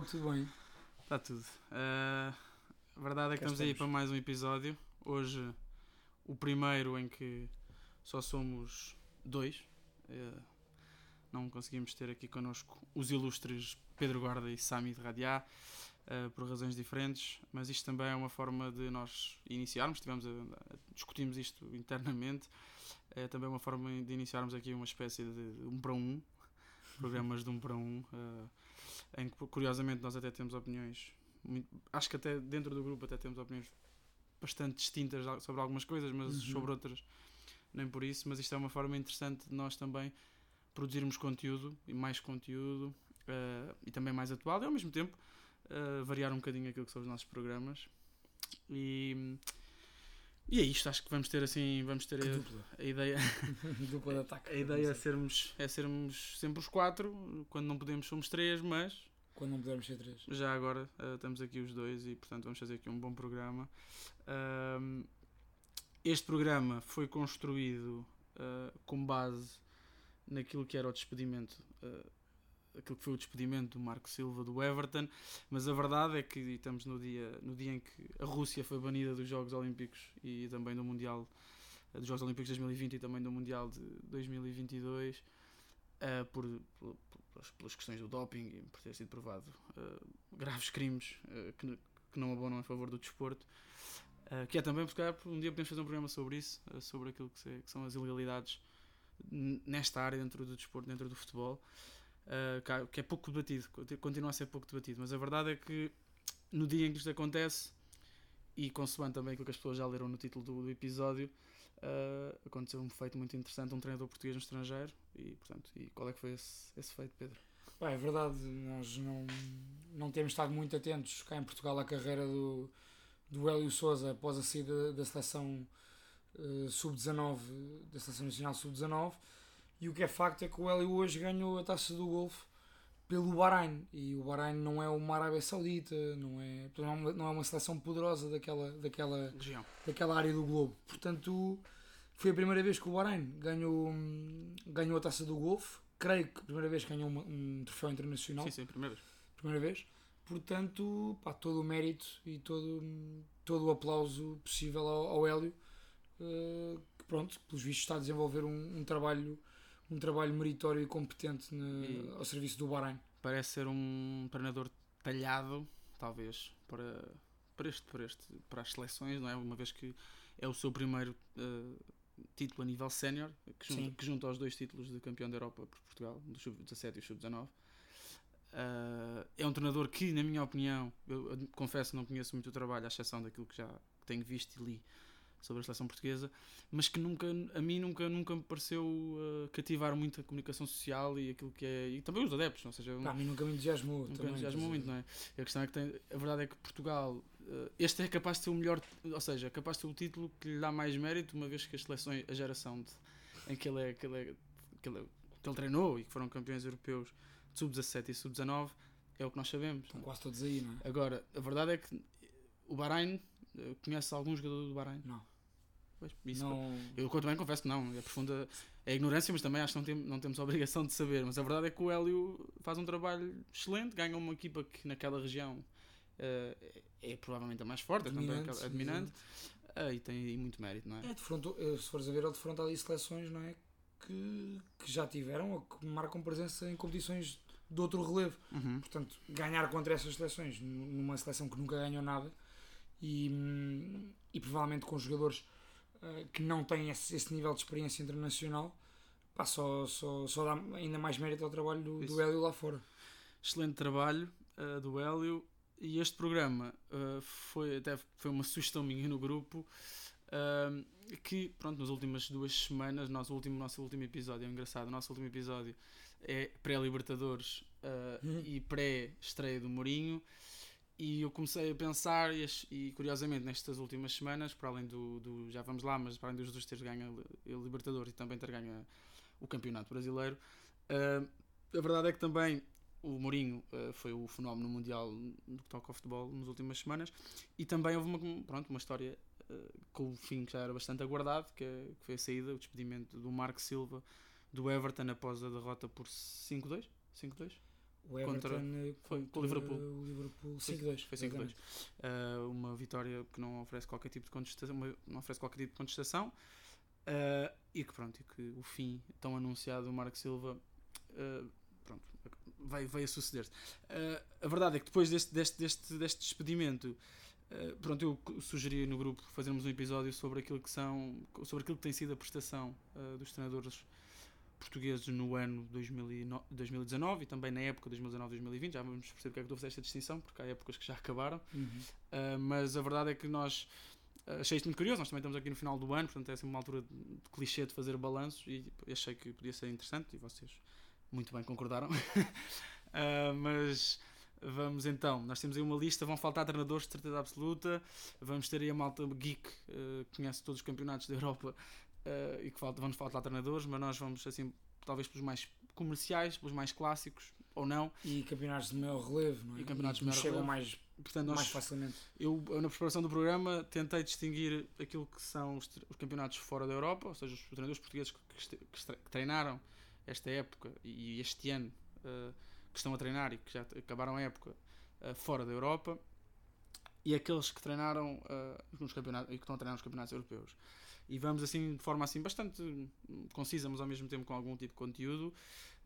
Diogo, tudo bem? Está tudo. Uh, a verdade é que Cá estamos aí para mais um episódio. Hoje, o primeiro em que só somos dois. Uh, não conseguimos ter aqui connosco os ilustres Pedro Guarda e Sami de Radiá, uh, por razões diferentes, mas isto também é uma forma de nós iniciarmos. Tivemos a, a- discutimos isto internamente. É também uma forma de iniciarmos aqui uma espécie de um para um, programas de um para um. uh, em que curiosamente nós até temos opiniões muito- acho que até dentro do grupo até temos opiniões bastante distintas sobre algumas coisas mas Uhum. sobre outras nem por isso mas isto é uma forma interessante de nós também produzirmos conteúdo e mais conteúdo eh, e também mais atual e ao mesmo tempo eh, variar um bocadinho aquilo que são os nossos programas e e é isto, acho que vamos ter assim, vamos ter a, dupla. a ideia, dupla de ataque. a ideia é sermos, é sermos sempre os quatro, quando não podemos somos três, mas Quando não pudermos ser três. já agora uh, estamos aqui os dois e portanto vamos fazer aqui um bom programa. Este programa foi construído uh, com base naquilo que era o despedimento, uh, aquilo que foi o despedimento do Marco Silva do Everton, mas a verdade é que estamos no dia, no dia em que a Rússia foi banida dos Jogos Olímpicos e também do Mundial dos Jogos Olímpicos de 2020 e também do Mundial de 2022 uh, por, por- pelas, pelas questões do doping e por ter sido provado uh, graves crimes uh, que, que não abonam a favor do desporto. Que é também, porque um dia podemos fazer um programa sobre isso, sobre aquilo que, que são as ilegalidades nesta área, dentro do desporto, dentro do futebol, uh, que é pouco debatido, conti- continua a ser pouco debatido, mas a verdade é que no dia em que isto acontece, e consoante também aquilo que as pessoas já leram no título do, do episódio, uh, aconteceu um feito muito interessante, um treinador português no estrangeiro, e portanto, e qual é que foi esse, esse feito, Pedro? Pá, é verdade, nós não, não temos estado muito atentos cá em Portugal à carreira do, do Hélio Souza após a saída da seleção eh, sub-19, da seleção nacional sub-19. E o que é facto é que o Hélio hoje ganhou a taça do Golfo pelo Bahrein. E o Bahrein não é uma Arábia Saudita, não é, não é uma, não é uma seleção poderosa daquela, daquela, Região. daquela área do globo. Portanto, foi a primeira vez que o Bahrein ganhou, ganhou a taça do Golfo. Creio que a primeira vez que ganhou uma- um troféu internacional. Sim, sim, primeiras. Primeira vez. Portanto, pá, todo o mérito e todo, todo o aplauso possível ao, ao Hélio. eh, que pronto, pelos vistos está a desenvolver um, um trabalho um trabalho meritório e competente na- E- ao serviço do Bahrein. Parece ser um treinador talhado, talvez, para, para, este, para, este, para as seleções, não é? Uma vez que é o seu primeiro eh, título a nível sénior, que junta, que junta aos dois títulos de campeão da Europa por Portugal, do Sub-17 e o Sub-19. Eh, é um treinador que, na minha opinião, eu ad- confesso que não conheço muito o trabalho, à exceção daquilo que já tenho visto e li sobre a seleção portuguesa, mas que nunca, a mim nunca, nunca me pareceu eh, cativar muito a comunicação social e aquilo que é, e também os adeptos, ou seja, Pá, a mim nunca me entusiasmou. Nunca também, entusiasmou muito, não é? A questão é que tem, a verdade é que Portugal, eh, este é capaz de ser o melhor, ou seja, é capaz de ser o título que lhe dá mais mérito, uma vez que as seleções, a geração de, em que ele, é, que, ele é, que, ele, que ele treinou e que foram campeões europeus de sub-17 e sub-19, é o que nós sabemos. Estão quase todos aí, não é? Agora, a verdade é que o Bahrein, eh, conhece algum jogador do Bahrein? Não. Pois, isso não eu também confesso que não, é profunda é ignorância, mas também acho que não, tem, não temos a obrigação de saber. Mas a verdade é que o Hélio faz um trabalho excelente, ganha uma equipa que naquela região eh, é, provavelmente a mais forte, também Dominante, é dominante, eh, e tem aí muito mérito, não é? É, defrontou, eh, se fores a ver, ele defronta ali seleções, não é? Que, que já tiveram ou que marcam presença em competições de outro relevo. Uhum. Portanto, ganhar contra essas seleções, numa seleção que nunca ganhou nada e, hum, e provavelmente com jogadores eh, que não têm esse, esse nível de experiência internacional, pá, só, só, só dá ainda mais mérito ao trabalho do, Isso. do Hélio lá fora. Excelente trabalho eh, do Hélio. E este programa eh, foi até foi uma sugestão minha no grupo. eh, que pronto, nas últimas duas semanas, nosso último, nosso último episódio, é engraçado, o nosso último episódio é pré-Libertadores eh, Uhum. e pré-estreia do Mourinho. E eu comecei a pensar, e, e curiosamente nestas últimas semanas, para além do, do- Já vamos lá, mas para além dos dois teres ganho a Libertadores e também ter ganho o Campeonato Brasileiro, eh, a verdade é que também o Mourinho eh, foi o fenómeno mundial no que toca ao futebol nas últimas semanas e também houve uma, pronto, uma história eh, com o fim que já era bastante aguardado, que, que foi a saída, o despedimento do Marco Silva do Everton após a derrota por 5-2. 5-2? O Everton Contra- eh, foi contra Liverpool. o Liverpool Foi- 5-2. Foi 5-2. exatamente. Uh, uma vitória que não oferece qualquer tipo de contestação, não oferece qualquer tipo de contestação uh, e que pronto, e que o fim tão anunciado do Marco Silva uh, pronto, vai, vai a suceder-se. A verdade é que depois deste, deste, deste, deste despedimento pronto, eu sugeri no grupo fazermos um episódio sobre aquilo que são sobre aquilo que tem sido a prestação dos treinadores portugueses no ano 2009 2019 e também na época 2019-2020 já vamos perceber porque é que a fazer esta distinção porque há épocas que já acabaram Uhum. Uh, mas a verdade é que nós uh, achei isto muito curioso. Nós também estamos aqui no final do ano, portanto é sempre uma altura de, clichê de fazer balanços e achei que podia ser interessante e vocês muito bem concordaram. Uh, mas vamos então, nós temos aí uma lista, vão faltar treinadores de certeza absoluta, vamos ter aí a malta geek que conhece todos os campeonatos da Europa uh, e que falta, vamos faltar treinadores, mas nós vamos assim, talvez pelos mais comerciais, pelos mais clássicos ou não. E campeonatos de maior relevo, não é? E campeonatos de que nos maior chegam relevo. mais, Portanto, nós mais facilmente. eu, na preparação do programa, tentei distinguir aquilo que são os, os campeonatos fora da Europa, ou seja, os treinadores portugueses que, que que treinaram esta época e este ano eh, que estão a treinar e que já acabaram a época eh, fora da Europa, e aqueles que treinaram eh, nos campeonatos e que estão a treinar nos campeonatos europeus. E vamos assim, de forma assim bastante concisa, mas ao mesmo tempo com algum tipo de conteúdo.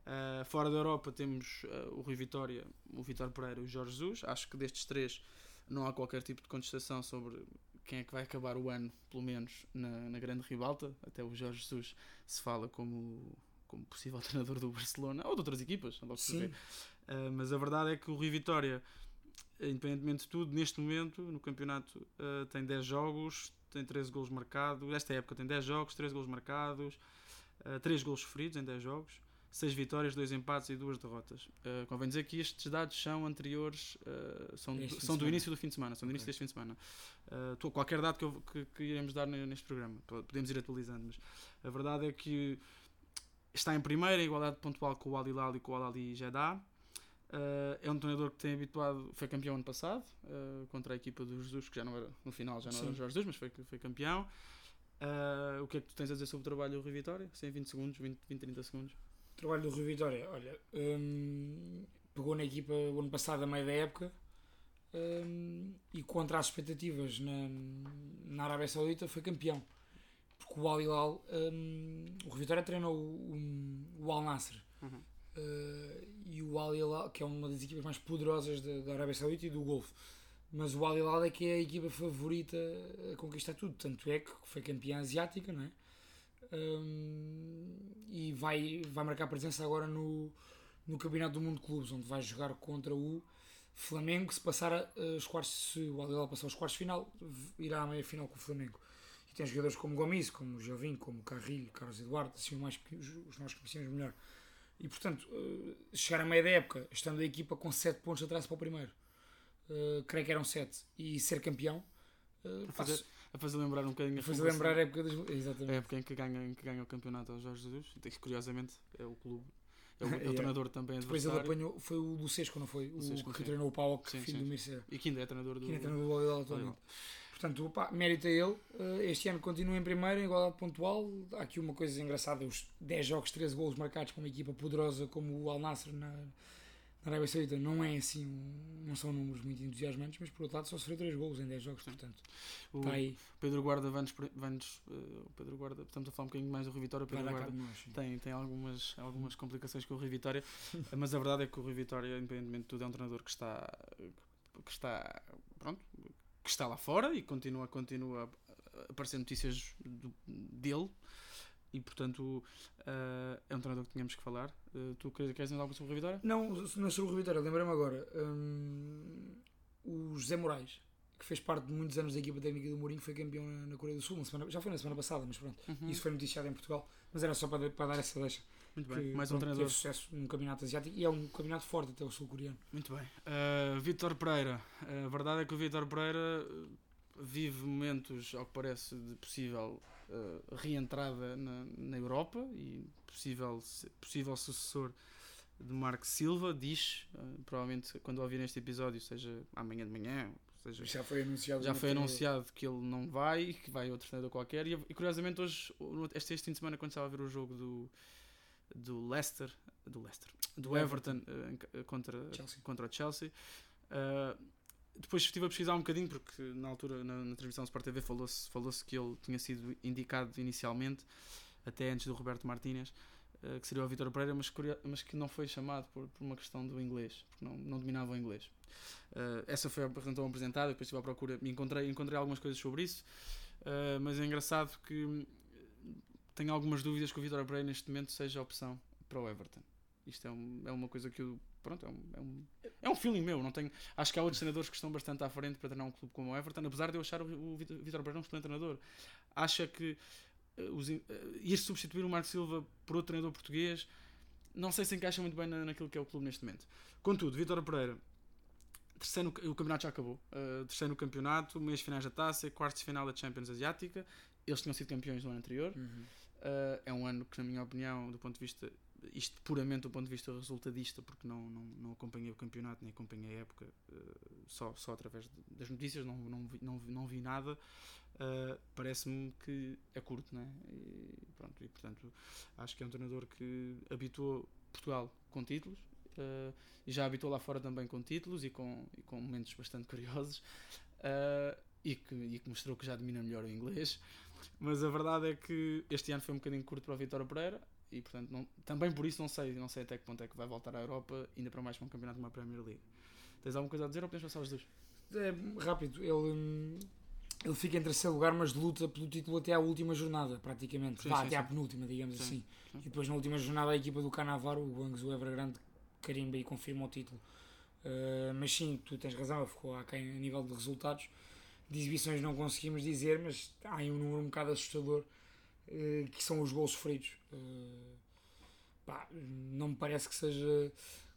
Uh, fora da Europa temos uh, o Rui Vitória, o Vitor Pereira e o Jorge Jesus. Acho que destes três não há qualquer tipo de contestação sobre quem é que vai acabar o ano, pelo menos na, na grande ribalta. Até o Jorge Jesus se fala como, como possível treinador do Barcelona ou de outras equipas. vê. Sim, Uh, mas a verdade é que o Rui Vitória, independentemente de tudo, neste momento no campeonato uh, tem 10 jogos, tem 13 golos marcados. Esta época tem 10 jogos, 13 golos marcados, uh, 3 golos sofridos em 10 jogos, 6 vitórias, 2 empates e 2 derrotas. Uh, convém dizer que estes dados são anteriores, uh, são, de são do início do fim de semana, são do início Ok. deste fim de semana. Uh, qualquer dado que, eu- que, que iremos dar ne- neste programa, po- podemos ir atualizando, mas a verdade é que está em primeira, em igualdade pontual com o Al Hilal e com o Al Ali Jeddah. Uh, é um treinador que tem habituado, foi campeão ano passado uh, contra a equipa do Jesus, que já não era no final, já não era Sim. o Jorge Jesus, mas foi, foi campeão. Uh, o que é que tu tens a dizer sobre o trabalho do Rui Vitória? Sem 20 segundos, 20, 20 30 segundos. o trabalho do Rui Vitória, olha, hum, pegou na equipa o ano passado, a meio da época, hum, e contra as expectativas na, na Arábia Saudita foi campeão. Porque o Al Hilal, hum, o Rui Vitória treinou o, o Al Nasser. Uhum. Uh, e o Al Hilal, que é uma das equipas mais poderosas da, da Arábia Saudita e do Golfo. Mas o Al Hilal é que é a equipa favorita a conquistar tudo. Tanto é que foi campeã asiática, não é? Um, e vai, vai marcar presença agora no, no Campeonato do Mundo de Clubes, onde vai jogar contra o Flamengo. Se passar a- os quartos, se o Al Hilal passar os quartos final, irá à meia final com o Flamengo. E tem jogadores como Gomes, como Jovinho, como Carrilho, Carlos Eduardo, assim, mais, os nós conhecemos melhor. E portanto, eh, chegar a meio da época, estando a equipa com 7 pontos de atraso para o primeiro, eh, creio que eram 7, e ser campeão, eh, A fazer, faz- a fazer lembrar um bocadinho a faz fundação- lembrar a época das. a Exatamente. época em que ganha, em que ganha o campeonato ao Jorge Jesus, e que curiosamente é o clube, é o, é o Yeah. treinador também Depois ele apanhou, foi o Lucesco, não foi? O Lucesco, que sim. treinou o Paulo, Sim, filho sim. do Mircea. e que ainda é treinador do. Que é treinador. Portanto, opá, mérito a ele. Eh, Este ano continua em primeiro, em igualdade pontual. Há aqui uma coisa engraçada: os 10 jogos, 13 golos marcados para uma equipa poderosa como o Al Nassr na, na Arábia Saudita não é assim, não são números muito entusiasmantes, mas por outro lado só sofreu 3 golos em 10 jogos, portanto, O está aí, Pedro Guarda vai-nos. vai-nos, eh, Pedro Guarda, estamos a falar um bocadinho mais do Rui Vitória. Pedro Guarda nós. tem, tem algumas, algumas complicações com o Rui Vitória, mas a verdade é que o Rui Vitória, independentemente de tudo, é um treinador que está, que está, pronto, que está lá fora e continua, continua a aparecer notícias do- dele e, portanto, eh, é um treinador que tínhamos que falar. Eh, tu queres queres dizer algo sobre o Rui Vitória? Não, não sobre o Rui Vitória, lembrei-me agora. hum, o José Moraes, que fez parte de muitos anos da equipa técnica do Mourinho, foi campeão na, na Coreia do Sul, na semana- já foi na semana passada, mas pronto. Uhum. Isso foi noticiado em Portugal, mas era só para, para dar essa deixa. Muito bem, que mais um pronto, treinador. teve sucesso num campeonato asiático e é um campeonato forte até o sul-coreano. Muito bem. Uh, Vítor Pereira. A verdade é que o Vítor Pereira uh, vive momentos, ao que parece, de possível uh, reentrada na, na Europa e possível, possível sucessor de Marco Silva. Diz, uh, provavelmente quando ouvirem este episódio, seja amanhã de manhã, seja Já foi anunciado. já no foi anunciado que ele não vai, que vai outro treinador qualquer. E, e curiosamente, hoje, este, este fim de semana, quando estava a ver o jogo do, do Leicester, do Leicester, do Everton, uh, contra, Chelsea. contra o Chelsea. Uh, depois estive a pesquisar um bocadinho, porque na altura, na, na transmissão do Sport TV, falou-se falou que ele tinha sido indicado inicialmente, até antes do Roberto Martínez, uh, que seria o Vitor Pereira, mas, mas que não foi chamado por, por uma questão do inglês, porque não, não dominava o inglês. Essa foi a então apresentada, depois estive à procura, encontrei, encontrei algumas coisas sobre isso, mas é engraçado que tenho algumas dúvidas que o Vitor Pereira neste momento seja opção para o Everton. Isto é, um, é uma coisa que eu. Pronto, é um, é um, é um feeling meu. Não tenho, acho que há outros treinadores que estão bastante à frente para treinar um clube como o Everton, apesar de eu achar o, o Vitor Pereira um excelente treinador. Acha que uh, os, uh, ir substituir o Marco Silva por outro treinador português não sei se encaixa muito bem na, naquilo que é o clube neste momento. Contudo, Vitor Pereira, terceiro, o campeonato já acabou. Uh, terceiro no campeonato, meias finais da taça, quartos de final da Champions Asiática. Eles tinham sido campeões no ano anterior. Uhum. Uh, é um ano que, na minha opinião, do ponto de vista, isto puramente do ponto de vista resultadista, porque não, não, não acompanhei o campeonato nem acompanhei a época, uh, só, só através das notícias, não, não, vi, não, não vi nada. Uh, Parece-me que é curto, né? E, pronto, e portanto acho que é um treinador que habituou Portugal com títulos e já habituou lá fora também com títulos e com, e com momentos bastante curiosos e que, e que mostrou que já domina melhor o inglês. Mas a verdade é que este ano foi um bocadinho curto para o Vitória Pereira e portanto não, também por isso não sei, não sei até que ponto é que vai voltar à Europa, ainda para mais para um campeonato de uma Premier League. Tens alguma coisa a dizer ou podemos passar os dois? É rápido, ele, ele fica em terceiro lugar, mas luta pelo título até à última jornada, praticamente. Sim, Vá, sim, até sim. à penúltima, digamos Sim, assim. sim. E depois na última jornada a equipa do Canavaro, o Guangzhou Evergrande, carimba e confirma o título. Uh, mas sim, tu tens razão, ficou aquém a nível de resultados. De exibições não conseguimos dizer, mas há aí um número um bocado assustador uh, que são os gols sofridos. Uh, pá, não me parece que seja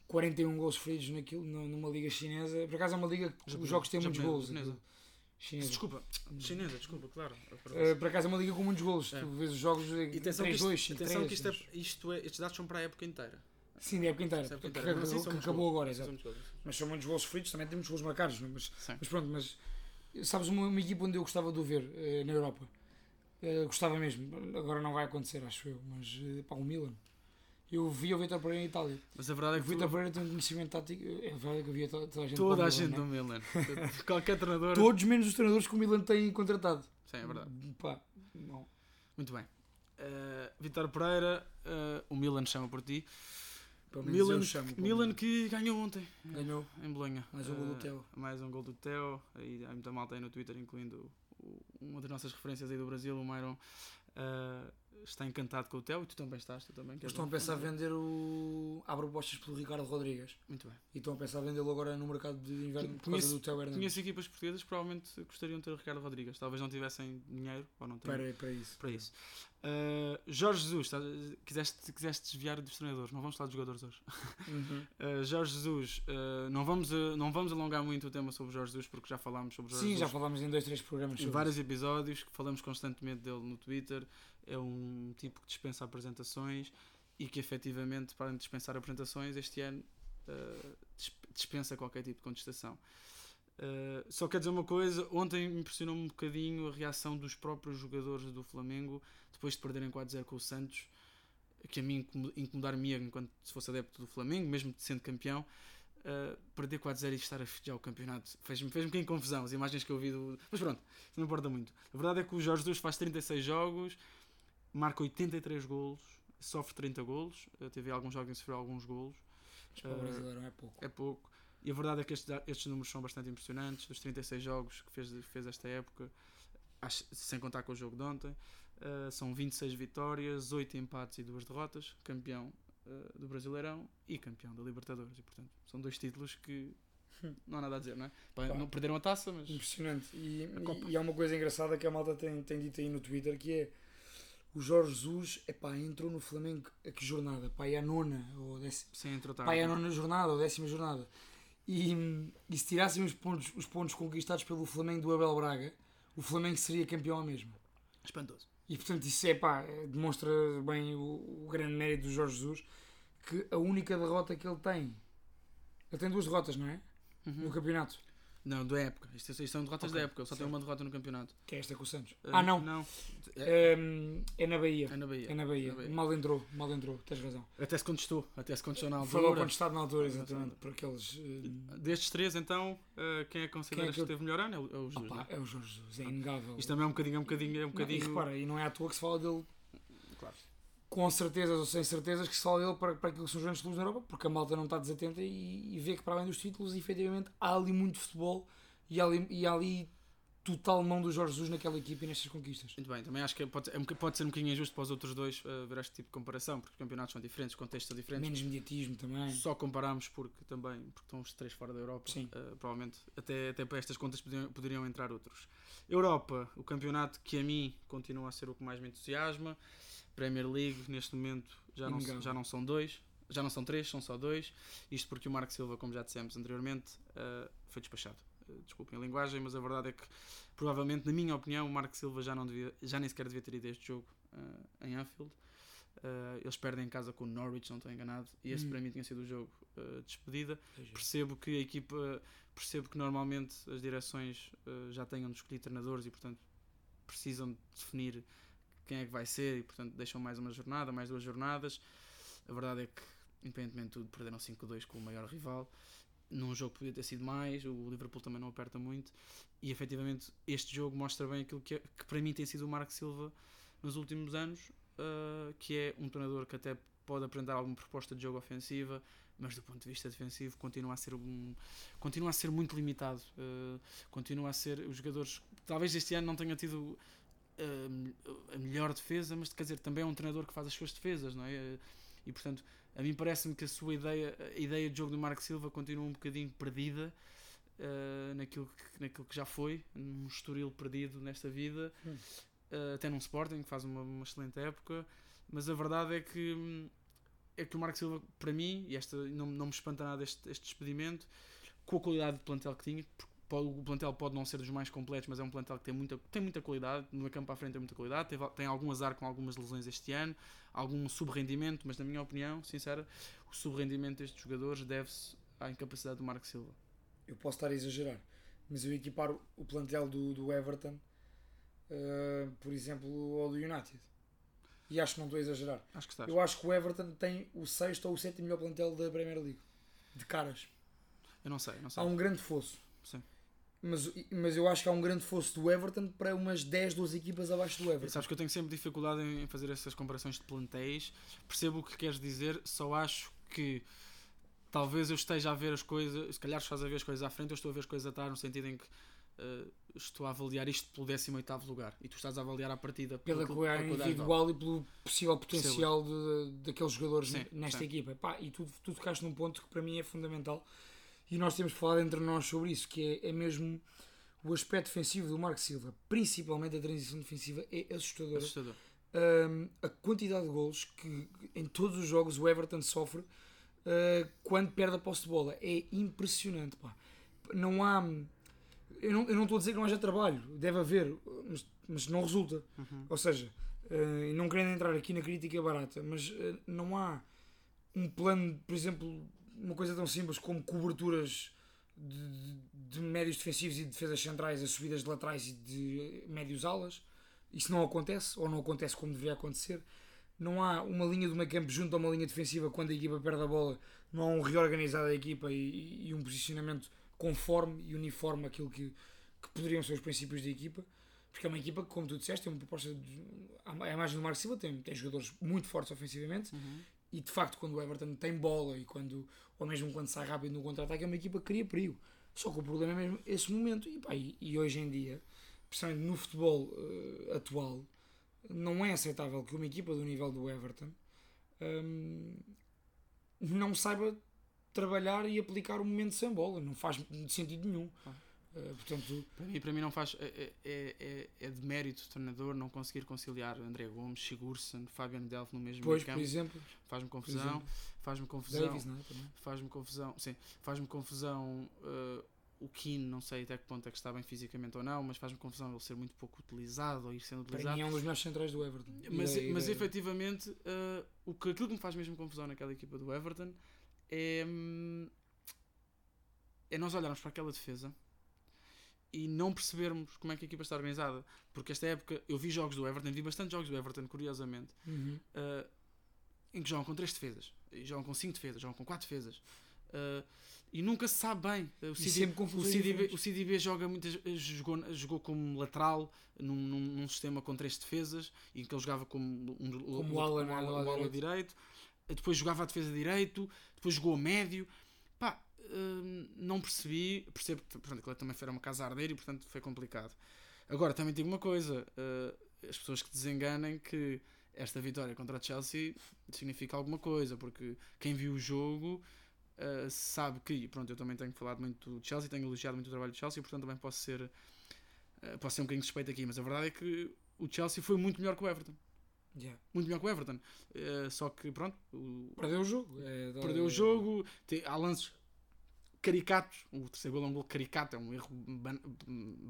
41 gols sofridos naquilo, numa liga chinesa. Por acaso é uma liga que os jogos têm muitos gols. Chinesa. Desculpa, chinesa, desculpa, claro. Uh, por acaso é uma liga com muitos golos. É. Tu vês os jogos E atenção, que 3-2, isto, atenção 5-3. que isto é, isto é, estes dados são para a época inteira. Sim, da época inteira. Época que, inteira. Que- que muitos acabou agora, Sim, exato. Mas são muitos gols sofridos, também temos gols marcados. É? Mas, mas pronto, mas sabes uma, uma equipa onde eu gostava de o ver eh, na Europa? Eh, gostava mesmo. Agora não vai acontecer, acho eu. Mas pá, o Milan. Eu vi o Vitor Pereira em Itália. Mas a verdade é O que Vitor tu, Pereira tem um conhecimento tático. É verdade que havia toda, toda a gente. toda a o gente do não Milan, qualquer treinador. é? Todos menos os treinadores que o Milan tem contratado. Sim, é verdade. Pá, não. Muito bem. Uh, Vitor Pereira, uh, o Milan chama por ti. Pelo menos Milan, eu chamo. Milan que ganhou ontem Ganhou. em Bolonha. Mais um gol do Uh, Theo. Mais um gol do Theo. Aí há muita malta aí no Twitter, incluindo uma das nossas referências aí do Brasil, o Myron. uh, está encantado com o Theo e tu também estás. Tu também, queres Estão a pensar em vender o. Há propostas pelo Ricardo Rodrigues. Muito bem. E estão a pensar vendê-lo agora no mercado de inverno por Conheço- causa do Theo Hernandes. Conheço equipas portuguesas que provavelmente gostariam de ter o Ricardo Rodrigues. Talvez não tivessem dinheiro ou não tenham Para, para isso. para isso. Uh, Jorge Jesus, tá- quiseste, quiseste desviar dos treinadores, não vamos falar dos jogadores hoje. Uhum. Uh, Jorge Jesus, uh, não, vamos, não vamos alongar muito o tema sobre Jorge Jesus porque já falámos sobre Jorge Sim, já Jesus falámos em dois, três programas em vários episódios, que falamos constantemente dele no Twitter. É um tipo que dispensa apresentações e que efetivamente, para dispensar apresentações, este ano uh, dis- dispensa qualquer tipo de contestação. Uh, só quer dizer uma coisa, ontem me impressionou-me um bocadinho a reação dos próprios jogadores do Flamengo depois de perderem 4-0 com o Santos, que a mim incomo- incomodar-me enquanto se fosse adepto do Flamengo, mesmo sendo campeão, uh, perder 4-0 e estar a festejar o campeonato fez-me fez um bocadinho confusão, as imagens que eu vi do... Mas pronto, não importa muito. A verdade é que o Jorge Jesus faz 36 jogos, marca 83 golos, sofre 30 golos, teve alguns jogos em que sofreu alguns golos, Mas para o Uh, brasileiro é pouco. é pouco. E a verdade é que estes, estes números são bastante impressionantes. Dos 36 jogos que fez, fez esta época, acho- sem contar com o jogo de ontem, uh, são 26 vitórias, 8 empates e 2 derrotas. Campeão uh, do Brasileirão e campeão da Libertadores. E, portanto, são dois títulos que não há nada a dizer, não é? Pá. Não perderam a taça, mas. Impressionante. E, e, e há uma coisa engraçada que a malta tem, tem dito aí no Twitter que é o Jorge Jesus epá, entrou no Flamengo a que jornada? Pá, é a nona ou décima, Sem entrar pá, é a nona jornada ou décima jornada. E, e se tirassem os pontos, os pontos conquistados pelo Flamengo do Abel Braga, o Flamengo seria campeão mesmo. Espantoso. E portanto isso é pá, demonstra bem o, o grande mérito do Jorge Jesus que a única derrota que ele tem, ele tem duas derrotas, não é? No Uhum. campeonato. Não, da época. Isto, isto são derrotas Ok, da época. Ele só tem certo. uma derrota no campeonato. Que é esta com o Santos. Uh, ah, não. Não. É, Hum, é na Bahia. é na Bahia. É na Bahia. Na Bahia. Mal entrou, mal entrou, tens razão. Até se contestou. Até se contestou na Foi logo altura. contestado na altura, exatamente, por aqueles. hum, Destes três, então, uh, quem é que consideras Quem é que, que teve melhor ano? É o, é o Jesus, opá, né? é o Jorge Jesus, é inegável. Isto também é um bocadinho, é um bocadinho, é um Não, bocadinho... e repara, e não é à toa que se fala dele. Com certezas ou sem certezas que fala dele para, para aquilo que são os grandes clubes na Europa, porque a malta não está desatenta e, e vê que para além dos títulos, efetivamente, há ali muito futebol e há ali, e há ali total mão do Jorge Jesus naquela equipa e nestas conquistas. Muito bem, também acho que pode, é pode ser um bocadinho injusto para os outros dois uh, ver este tipo de comparação, porque os campeonatos são diferentes, os contextos são diferentes. Menos mediatismo também. Só comparamos porque também porque estão os três fora da Europa. Sim. Uh, provavelmente até, até para estas contas poderiam, poderiam entrar outros. Europa, o campeonato que a mim continua a ser o que mais me entusiasma. Premier League, neste momento, já não, já não são dois, já não são três, são só dois. Isto porque o Marco Silva, como já dissemos anteriormente, uh, foi despachado. Uh, desculpem a linguagem, mas a verdade é que provavelmente, na minha opinião, o Marco Silva já, não devia, já nem sequer devia ter ido a este jogo uh, em Anfield. Eles perdem em casa com o Norwich, não estou enganado, e esse Hum. para mim tinha sido o jogo uh, de despedida. Percebo que a equipa, percebo que normalmente as direções já tenham de escolher treinadores e, portanto, precisam de definir quem é que vai ser e, portanto, deixam mais uma jornada, mais duas jornadas. A verdade é que, independentemente de tudo, perderam 5-2 com o maior rival. Num jogo podia ter sido mais, o Liverpool também não aperta muito. E efetivamente, este jogo mostra bem aquilo que, é- que para mim tem sido o Marco Silva nos últimos anos, uh, que é um treinador que até pode apresentar alguma proposta de jogo ofensiva, mas do ponto de vista defensivo continua a ser um, continua a ser muito limitado. Uh, continua a ser os jogadores. Talvez este ano não tenha tido a melhor defesa, mas quer dizer, também é um treinador que faz as suas defesas, não é? E portanto, a mim parece-me que a sua ideia, a ideia de jogo do Marco Silva continua um bocadinho perdida. uh, naquilo, que, naquilo que já foi, num estoril perdido nesta vida, Hum. uh, até num Sporting, que faz uma, uma excelente época, mas a verdade é que é que o Marco Silva, para mim, e esta não, não me espanta nada este, este despedimento, com a qualidade de plantel que tinha, porque pode- o plantel pode não ser dos mais completos, mas é um plantel que tem muita, tem muita qualidade, no campo à frente tem muita qualidade, teve, tem algum azar com algumas lesões este ano, algum subrendimento, mas na minha opinião, sincera, o subrendimento destes jogadores deve-se à incapacidade do Marco Silva. Eu posso estar a exagerar, mas eu equipar o- o plantel do, do Everton, uh, por exemplo, ao do United. E acho que não estou a exagerar. Acho que estás. Eu acho que o Everton tem o sexto ou o sétimo melhor plantel da Premier League. De caras. Eu não sei, não sei. Há um grande fosso. Sim. Mas, mas eu acho que há um grande fosso do Everton para umas 10, 12 equipas abaixo do Everton. Sabes que eu tenho sempre dificuldade em fazer essas comparações de plantéis. Percebo o que queres dizer, só acho que talvez eu esteja a ver as coisas, se calhar estás a ver as coisas à frente, eu estou a ver as coisas atrás, no sentido em que eh, estou a avaliar isto pelo 18 lugar e tu estás a avaliar a partida Pela pelo- qualidade pela qualidade individual e pelo possível potencial de, daqueles jogadores Sim, nesta sim. equipa. Pá, e tu, tu tocaste num ponto que para mim é fundamental e nós temos falado entre nós sobre isso, que é, é mesmo o aspecto defensivo do Marco Silva, principalmente a transição defensiva, é assustadora. assustador. Hum, a quantidade de golos que em todos os jogos o Everton sofre uh, quando perde a posse de bola é impressionante. Pá. Não há. Eu não, eu não estou a dizer que não haja trabalho, deve haver, mas, mas não resulta. Uhum. Ou seja, uh, não querendo entrar aqui na crítica barata, mas uh, não há um plano, por exemplo, uma coisa tão simples como coberturas de, de- médios defensivos e de defesas centrais, as subidas de laterais e de médios alas. Isso não acontece, ou não acontece como deveria acontecer. Não há uma linha do meio campo junto a uma linha defensiva quando a equipa perde a bola. Não há um reorganizado da equipa e, e um posicionamento conforme e uniforme àquilo que, que poderiam ser os princípios da equipa. Porque é uma equipa que, como tu disseste, tem uma proposta. De, a imagem do Marco Silva tem, tem jogadores muito fortes ofensivamente Uhum. E de facto quando o Everton tem bola e quando ou mesmo quando sai rápido no contra-ataque é uma equipa que cria perigo. Só que o problema é mesmo esse momento. E, pá, e, e hoje em dia principalmente no futebol eh, atual não é aceitável que uma equipa do nível do Everton hum, não saiba trabalhar e aplicar o momento sem bola. Não faz sentido nenhum. Ah. Eh, portanto Para mim, para mim não faz. É, é, é, é de mérito do treinador não conseguir conciliar André Gomes, Sigurdsson, Fabian Delph no mesmo depois meio por campo. exemplo Faz-me confusão. Faz-me confusão. Davis não é? Faz-me confusão. Sim, faz-me confusão. uh, o Keane, não sei até que ponto é que está bem fisicamente ou não, mas faz-me confusão ele ser muito pouco utilizado ou ir sendo para utilizado. mim é um dos melhores centrais do Everton Mas, e mas da- efetivamente, uh, o que, aquilo que me faz mesmo confusão naquela equipa do Everton é, hum, é nós olharmos para aquela defesa e não percebermos como é que a equipa está organizada. Porque esta época eu vi jogos do Everton, vi bastante jogos do Everton, curiosamente, Uhum. uh, em que jogam com 3 defesas, jogam com 5 defesas, jogam com 4 defesas. Uh, e nunca se sabe bem. O CD o CDB, o CDB joga muitas, jogou, jogou como lateral num, num, num sistema com três defesas e que ele jogava como um, Como ala, um não é? ala- um ala direito. Depois jogava a defesa direito, depois jogou a médio. Pá, hum, não percebi. Percebo que portanto, aquilo também foi uma casa a arder e portanto foi complicado. Agora também digo uma coisa: uh, as pessoas que desenganem que esta vitória contra o Chelsea significa alguma coisa, porque quem viu o jogo Uh, sabe que, pronto, eu também tenho falado muito do Chelsea, tenho elogiado muito o trabalho do Chelsea, portanto também posso ser, uh, posso ser um bocadinho suspeito aqui, mas a verdade é que o Chelsea foi muito melhor que o Everton. Yeah. Muito melhor que o Everton. Uh, só que, pronto, o- Perdeu o jogo. É, dá- perdeu o jogo, te- há lances caricatos. O terceiro gol é um gol caricato, é um erro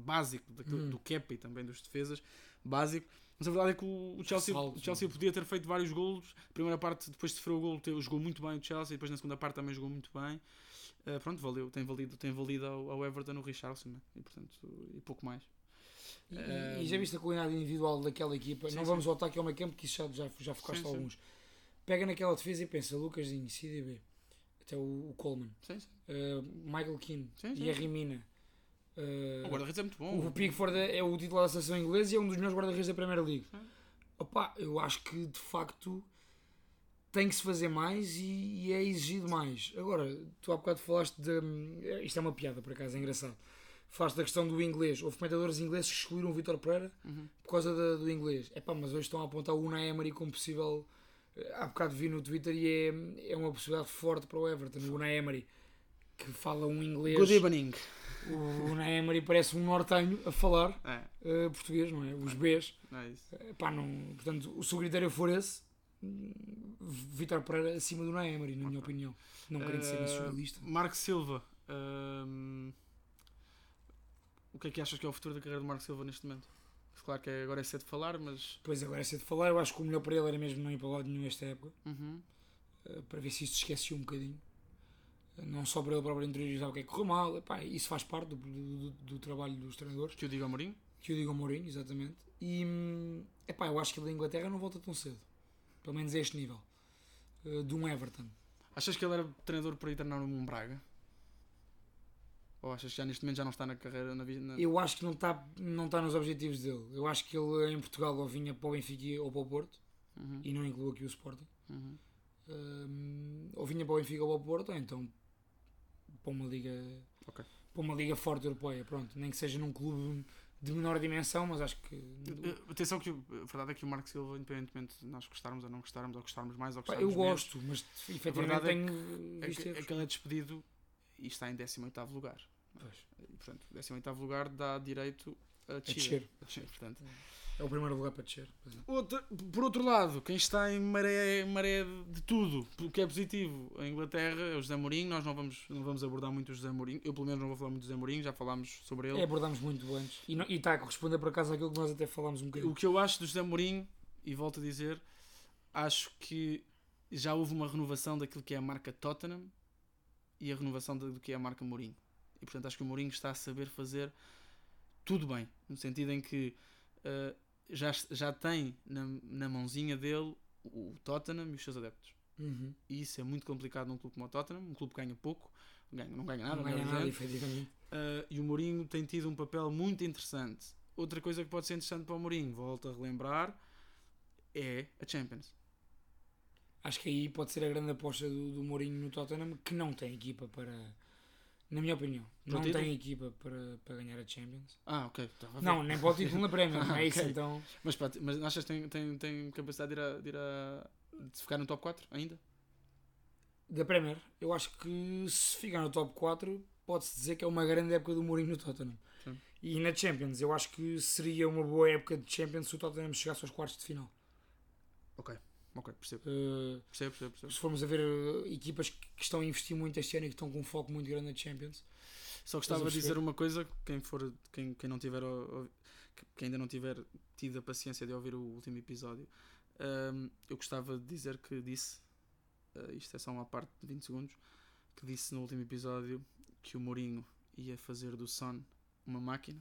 básico daquilo- Hum. do Kepa e também dos defesas, básico. Mas a verdade é que o Chelsea, o Chelsea podia ter feito vários golos. A primeira parte, depois de sofrer o gol, te- jogou muito bem o Chelsea. Depois na segunda parte também jogou muito bem. Uh, pronto, valeu. Tem valido, tem valido ao, ao Everton o Richardson né? e, portanto, e pouco mais. E, Um, e já viste a qualidade individual daquela equipa? Sim, não sim. vamos voltar aqui ao meio campo, que isso já, já, já focaste Sim, alguns. Pega naquela defesa e pensa: Lucaszinho, CDB, até o, o Coleman, Sim, sim. uh, Michael Keane Sim, sim, e a. Rimina. uh, O guarda-redes é muito bom. o Pickford é o titular da seleção inglesa e é um dos melhores guarda-redes da Premier League. Sim. Opa, eu acho que de facto tem que se fazer mais e, e é exigido mais. Agora, tu há bocado falaste de. Isto é uma piada, por acaso, é engraçado. Falaste da questão do inglês. Houve comentadores ingleses que excluíram o Vitor Pereira Uhum. por causa da- do inglês. Epá, mas hoje estão a apontar o Unai Emery como possível. Há bocado vi no Twitter e é, é uma possibilidade forte para o Everton. O Unai Emery que fala um inglês. Good evening. O Unai Emery parece um nortenho a falar É, eh, português, não é? Os Bs. é isso. Epá, não, portanto, se o critério for esse, Vitor Pereira acima do Unai Emery, na minha opinião. Não querendo ser Eh, nacionalista. Marco Silva. hum, o que é que achas que é o futuro da carreira de Marco Silva neste momento? Claro que agora é cedo de falar, mas. Pois agora é cedo de falar. Eu acho que o melhor para ele era mesmo não ir para lado nenhum esta época. Uhum. eh, para ver se isto esquecia um bocadinho. Não só para ele próprio interiorizar o que é que correu mal. Epá, isso faz parte do, do, do trabalho dos treinadores. Que eu digo ao Mourinho. Que eu digo ao Mourinho, exatamente. E hum, epá, eu acho que ele da Inglaterra não volta tão cedo. Pelo menos a este nível. Eh, de um Everton. Achas que ele era treinador para ir treinar um Braga? Ou achas que já neste momento já não está na carreira na, na... Eu acho que não está não está nos objetivos dele. Eu acho que ele em Portugal ou vinha para o Benfica ou para o Porto. Uhum, E não incluo aqui o Sporting. uhum. Hum, ou vinha para o Benfica ou para o Porto. Ou então para uma liga... Ok. Para uma liga forte europeia. Pronto. Nem que seja num clube de menor dimensão, mas acho que... Eh, Atenção que a verdade é que o Marco Silva, independentemente de nós gostarmos ou não gostarmos, ou gostarmos mais ou Pá, gostarmos eu menos, gosto, mas efetivamente é tenho é que, é erros. que ele é despedido e está em 18 lugar. Pois. E, portanto, 18 lugar dá direito a descer. descer. A descer, portanto. É o primeiro lugar para descer. é. Outra- por outro lado, quem está em maré, maré de tudo, o que é positivo, a Inglaterra é o José Mourinho. Nós não vamos, não vamos abordar muito o José Mourinho. Eu, pelo menos, não vou falar muito do José Mourinho, já falámos sobre ele. É, abordámos muito antes. E, não- e está a corresponder por acaso àquilo que nós até falámos um bocadinho. O que eu acho do José Mourinho, e volto a dizer, acho que já houve uma renovação daquilo que é a marca Tottenham e a renovação do que é a marca Mourinho. E portanto acho que o Mourinho está a saber fazer tudo bem, no sentido em que uh, já, já tem na, na mãozinha dele o Tottenham e os seus adeptos. Uhum. E isso é muito complicado num clube como o Tottenham, um clube que ganha pouco, ganha, não ganha nada, não ganha melhor nada, efetivamente. Uh, e o Mourinho tem tido um papel muito interessante. Outra coisa que pode ser interessante para o Mourinho, volto a relembrar, é a Champions. Acho que aí pode ser a grande aposta do, do Mourinho no Tottenham, que não tem equipa para. Na minha opinião, não título? tem equipa para, para ganhar a Champions. Ah, ok. ver. Não, nem para o título na Premier, não é isso Ok. então. Mas, pá, mas achas que tem, tem, tem capacidade de ir, a, de ir a- de ficar no top 4 ainda? Da Premier, eu acho que se ficar no top 4, pode-se dizer que é uma grande época do Mourinho no Tottenham. Sim. E na Champions, eu acho que seria uma boa época de Champions se o Tottenham chegasse aos quartos de final. Ok, ok, percebo. Uh, Percebo, percebo, percebo. se formos a ver uh, equipas que que estão a investir muito este ano e que estão com um foco muito grande na Champions, Só gostava de dizer uma coisa, quem for, quem, quem não tiver, quem ainda não tiver tido a paciência de ouvir o último episódio, hum, eu gostava de dizer que disse, uh, isto é só uma parte de 20 segundos, que disse no último episódio que o Mourinho ia fazer do Son uma máquina.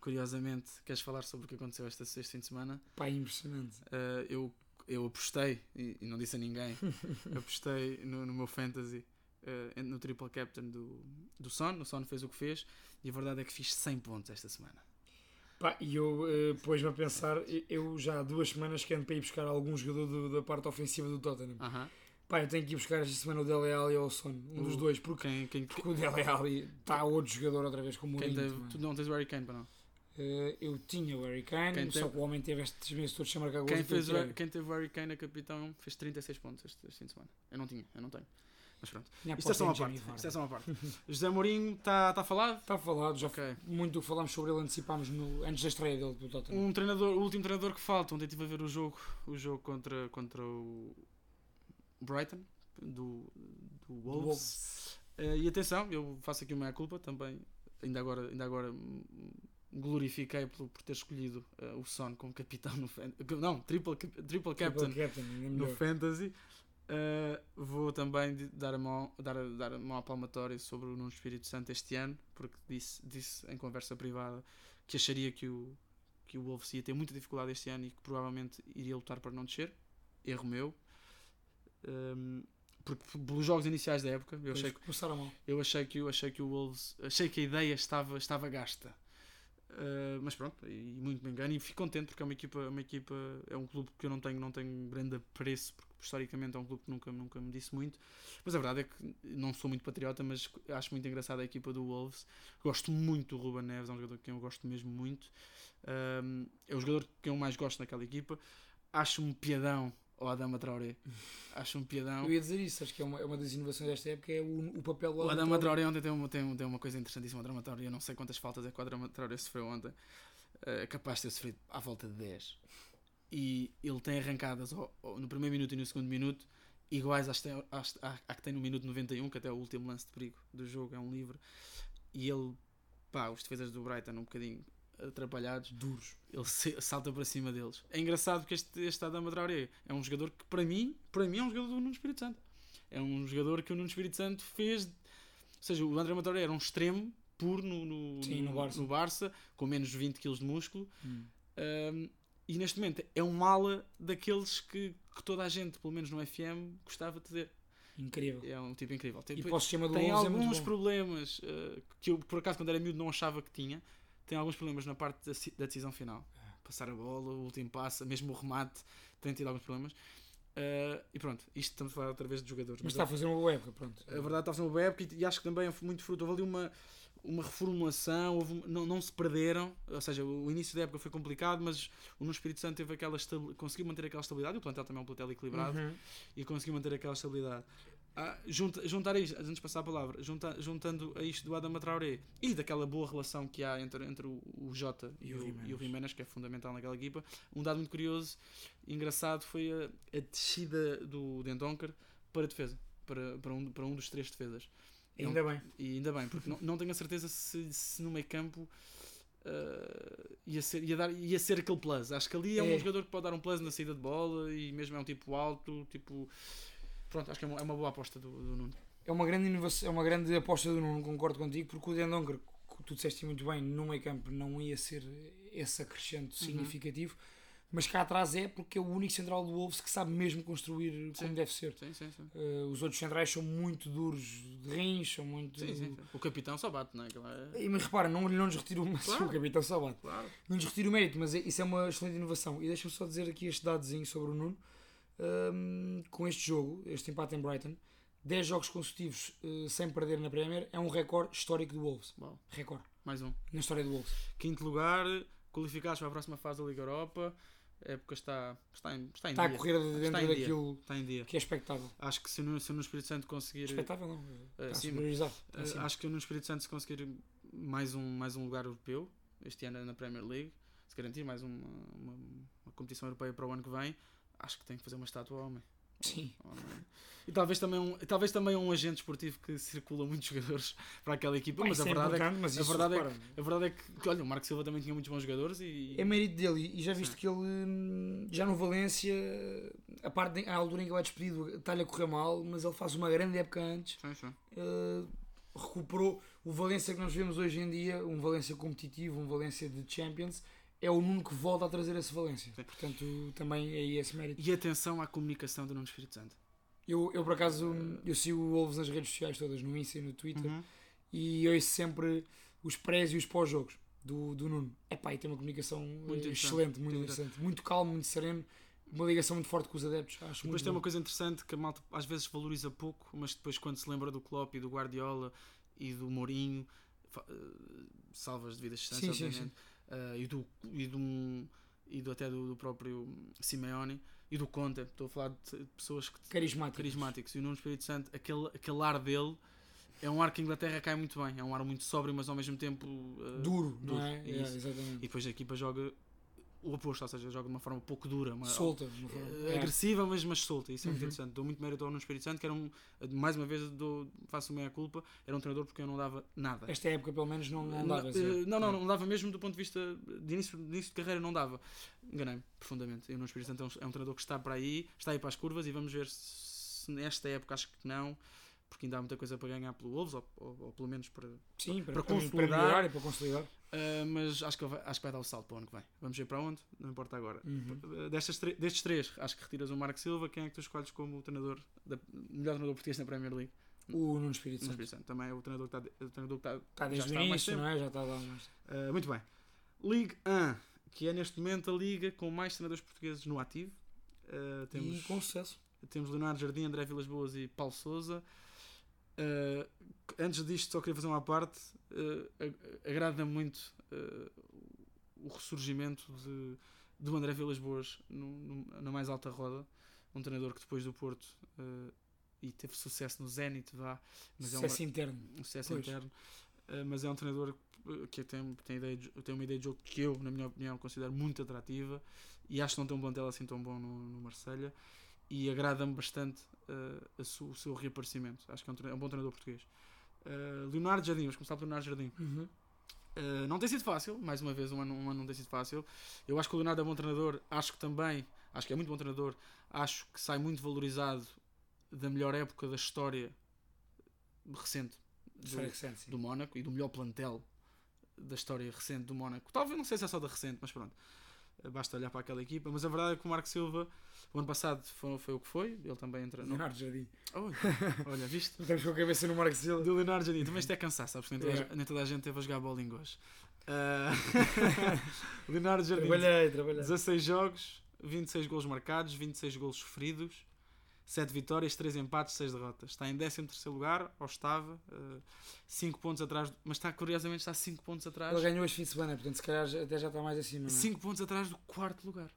Curiosamente, queres falar sobre o que aconteceu esta sexta fim de semana? Pá, impressionante. Uh, eu, eu apostei, e, e, não disse a ninguém, apostei no, no, meu fantasy, uh, no triple captain do, do Son. O Son fez o que fez e a verdade é que fiz 100 pontos esta semana. E eu uh, pôs-me a pensar, eu já há duas semanas que ando para ir buscar algum jogador do, da parte ofensiva do Tottenham. Uh -huh. Pá, eu tenho que ir buscar esta semana o Dele Alli ou o Son, um dos dois, porque, quem, quem, porque o Dele Alli está outro jogador outra vez como o quem Mourinho. teve, Tu não tens o Harry Kane para não? Uh, eu tinha o Harry Kane, Quem só teve- que o homem teve estes meses todos chamar cá Quem, fez, o- quem teve o Harry Kane a capitão fez 36 pontos este, este fim de semana. Eu não tinha, eu não tenho. Mas pronto. Isto é só uma parte. Isto é só uma parte. José Mourinho está tá falado? Está falado, já Ok. muito falámos sobre ele, antecipámos no, antes da estreia dele do Tottenham. Um treinador, o último treinador que falta, ontem estive a ver o jogo, o jogo contra, contra o Brighton, do, do Do Wolves. Wolves. Eh, e atenção, eu faço aqui uma culpa também, ainda agora, ainda agora glorifiquei por, por ter escolhido eh, o Son como capitão no fan- não, triple, triple captain Triple captain, no. Fantasy. Uh, vou também dar a, mão, dar, dar a mão à palmatória sobre o Nuno Espírito Santo este ano, porque disse, disse em conversa privada que acharia que o, que o Wolves ia ter muita dificuldade este ano e que provavelmente iria lutar para não descer. Erro meu. Um, porque pelos jogos iniciais da época, eu Pois, achei, que- começaram mal. eu achei que, eu achei que o Wolves, achei que a ideia estava, estava gasta. Uh, mas pronto, e muito me engano e fico contente porque é uma equipa, uma equipa é um clube que eu não tenho, não tenho grande apreço porque historicamente é um clube que nunca, nunca me disse muito. Mas a verdade é que não sou muito patriota mas acho muito engraçada a equipa do Wolves. Gosto muito do Ruben Neves, é um jogador que eu gosto mesmo muito. Um, é o jogador que eu mais gosto naquela equipa. Acho um piadão o Adama Traoré acho um piadão Eu ia dizer isso, acho que é uma, é uma das inovações desta época, é o, o papel do o Adama Adama Traoré ontem tem uma, tem, tem uma coisa interessantíssima. O Adama Traoré, eu não sei quantas faltas é que o Adama Traoré sofreu ontem. Eh, É capaz de ter sofrido à volta de 10. E ele tem arrancadas no primeiro minuto e no segundo minuto iguais às, às, à, à que tem no minuto 91, que até é o último lance de perigo do jogo, é um livre. E ele, pá, os defesas do Brighton um bocadinho atrapalhados, duros. ele salta para cima deles. É engraçado porque este, este Adama Traoré é um jogador que para mim, para mim é um jogador do Nuno Espírito Santo. É um jogador que o Nuno Espírito Santo fez, ou seja, o André Traoré era um extremo puro no, no, Sim, no Barça. Barça, com menos de 20 kg de músculo. Hum. Um, e neste momento é um ala daqueles que, que toda a gente, pelo menos no FM, gostava de ter. Incrível. É um tipo incrível. Tem, E para o sistema do tem é alguns bom. problemas uh, que eu, por acaso, quando era miúdo, não achava que tinha. Tem alguns problemas na parte da, ci- da decisão final. É. Passar a bola, o último passo, mesmo o remate, tem tido alguns problemas. Uh, e pronto, isto estamos a falar outra vez de jogadores. Mas está a fazer uma boa época, pronto. a verdade está a fazer uma boa época e, acho que também é muito fruto. Houve ali uma, uma reformulação, houve, não, não se perderam. Ou seja, o início da época foi complicado, mas o no Espírito Santo teve aquela conseguiu manter aquela estabilidade. O plantel também é um plantel equilibrado Uhum. e conseguiu manter aquela estabilidade. Ah, junta- juntar a isto, antes de passar a palavra, junta- juntando a isto do Adama Traoré e daquela boa relação que há entre, entre o, o Jota e, E o e Jiménez, que é fundamental naquela equipa, um dado muito curioso e engraçado foi a, a descida do Dendonker para a defesa, para, para, um, para um dos três defesas. Um- Ainda bem. e ainda bem, porque não, não tenho a certeza se, se no meio campo ah, ia, ser, ia, dar, ia ser aquele plus. Acho que ali é, É. um jogador que pode dar um plus na saída de bola e mesmo é um tipo alto, tipo. Pronto, acho que é uma, é uma boa aposta do, do Nuno. É uma grande inovação, é uma grande aposta do Nuno, concordo contigo, porque o Dendonker, que tu disseste muito bem, no meio campo não ia ser esse acrescento Uhum. significativo, mas cá atrás é porque é o único central do Wolves que sabe mesmo construir como Sim. deve ser. Sim, sim. Eh, os outros centrais são muito duros de rins, são muito. O capitão só bate, não é? Aquilo é- E, mas repara, não, não nos retiro mas Claro. o capitão só bate. Claro. Não nos retiro o mérito, mas é- isso é uma excelente inovação. E deixa-me só dizer aqui este dadozinho sobre o Nuno. Ahm, com este jogo, este empate em Brighton, 10 jogos consecutivos eh, sem perder na Premier é um recorde histórico do Wolves. Bom, Recorde mais um. na história do Wolves. Quinto lugar, qualificados para a próxima fase da Liga Europa. A época está, está em, está em Está a dia. correr dentro Está em dia. daquilo Está em dia. que é expectável. Acho que se o Nuno- se o Nuno Espírito Santo conseguir. Expectável não, Eh, está sim. Está Eh, acho que no Espírito Santo se conseguir mais um, mais um lugar europeu este ano na Premier League, se garantir mais uma, uma, uma competição europeia para o ano que vem, acho que tem que fazer uma estátua ao homem. Sim. E talvez também, um, talvez também um agente esportivo que circula muitos jogadores para aquela equipa, Bem, mas a verdade, é que, mas a verdade é repara, a verdade é que, que, olha, o Marco Silva também tinha muitos bons jogadores e. É mérito dele e já viste Sim. que ele já no Valência, a parte de- a altura em que ele é despedido está-lhe a correr mal, mas ele faz uma grande época antes. Sim, sim. Uh, recuperou o Valência que nós vemos hoje em dia, um Valência competitivo, um Valência de Champions, é o Nuno que volta a trazer esse Valência. Sim. Portanto, também é esse mérito. E atenção à comunicação do Nuno Espírito Santo. Eu, eu por acaso, eu sigo o Wolves nas redes sociais todas, no Insta e no Twitter, Uhum. e ouço sempre os prés e os pós-jogos do, do Nuno. Epá, e tem uma comunicação eh, interessante, excelente, muito muito interessante. Muito calmo, muito sereno, uma ligação muito forte com os adeptos. Acho Depois muito tem bom. uma coisa interessante que a malta às vezes valoriza pouco, mas depois quando se lembra do Klopp e do Guardiola e do Mourinho, eh, salvas de vida distância, Sim, sim, eh, e, do, e, do, e do, até do, do próprio Simeone e do Conte, estou a falar de pessoas que, Carismático. carismáticos. E o Nuno Espírito Santo, aquele, aquele ar dele é um ar que a Inglaterra cai muito bem, é um ar muito sóbrio, mas ao mesmo tempo eh, Duro, duro, não é? É. E depois a equipa joga o oposto, ou seja, joga de uma forma pouco dura, uma, Solta. de uma forma. É. agressiva, mas, mas solta. Isso é muito Uhum. interessante. Dou muito mérito ao Nuno Espírito Santo, que era um, mais uma vez dou, faço meia culpa, era um treinador porque eu não dava nada. Esta época, pelo menos, não, não Eh, dava. assim. não, não, não dava mesmo do ponto de vista de início, de início de carreira, não dava. Enganei-me profundamente. E o Nuno Espírito Santo é um, é um treinador que está para aí, está aí para as curvas e vamos ver se nesta época acho que não, porque ainda há muita coisa para ganhar pelo Wolves, ou, ou- ou pelo menos para. Sim, para, para para, consolidar. para melhorar e para consolidar. Eh, mas acho que, vai, acho que vai dar o salto para o ano que vem. Vamos ver para onde, não importa agora. Uhum. Uh, tre- destes três, acho que retiras o Marco Silva. Quem é que tu escolhes como o treinador, da, melhor treinador português na Premier League? O Nuno Espírito No Santo. Espírito Santo. Também é o treinador que está, o treinador que está, Está desde o início, não é? Já está lá mais. Uh, muito bem. Ligue 1, que é neste momento a liga com mais treinadores portugueses no ativo. Uh, temos, E com sucesso. temos Leonardo Jardim, André Vilas Boas e Paulo Souza. Uh, antes disto, só queria fazer uma parte. Uh, ag- Agrada-me muito uh, o ressurgimento de, do André Vilas Boas no, no- na mais alta roda. Um treinador que depois do Porto e teve sucesso no Zenit, vá, mas é um, Sucesso interno. um sucesso Pois. interno. Mas é um treinador que tem, tem, ideia de, tem uma ideia de jogo que eu, na minha opinião, considero muito atrativa e acho que não tem um plantel assim tão bom no, no Marselha e agrada-me bastante uh, a su- o seu reaparecimento. Acho que é um, é um bom treinador português. Uh, Leonardo Jardim, vamos começar por Leonardo Jardim. Uhum. Uh, não tem sido fácil, mais uma vez, um ano, um ano não tem sido fácil. Eu acho que o Leonardo é bom treinador, acho que também, acho que é muito bom treinador, acho que sai muito valorizado da melhor época da história recente do, recente, do Mónaco e do melhor plantel da história recente do Mónaco. Talvez não sei se é só da recente, mas pronto. Basta olhar para aquela equipa. Mas a verdade é que o Marco Silva, o ano passado foi, foi o que foi. Ele também entra. Não, Leonardo Jardim. Olha, olha, viste? Estamos com a cabeça no Marco Silva. Do Leonardo Jardim. Também isto é cansar, sabes? Nem toda, a É. nem toda a gente teve a jogar bolinho hoje. Ah, Leonardo Jardim, Trabalhei, trabalhei. 16 jogos, 26 golos marcados, 26 golos sofridos, 7 vitórias, 3 empates, 6 derrotas. Está em 13 lugar, ou estava, 5 pontos atrás, mas está curiosamente está 5 pontos atrás. Ele ganhou este fim de semana, portanto, se calhar até já está mais acima. não é? 5 pontos atrás do quarto lugar.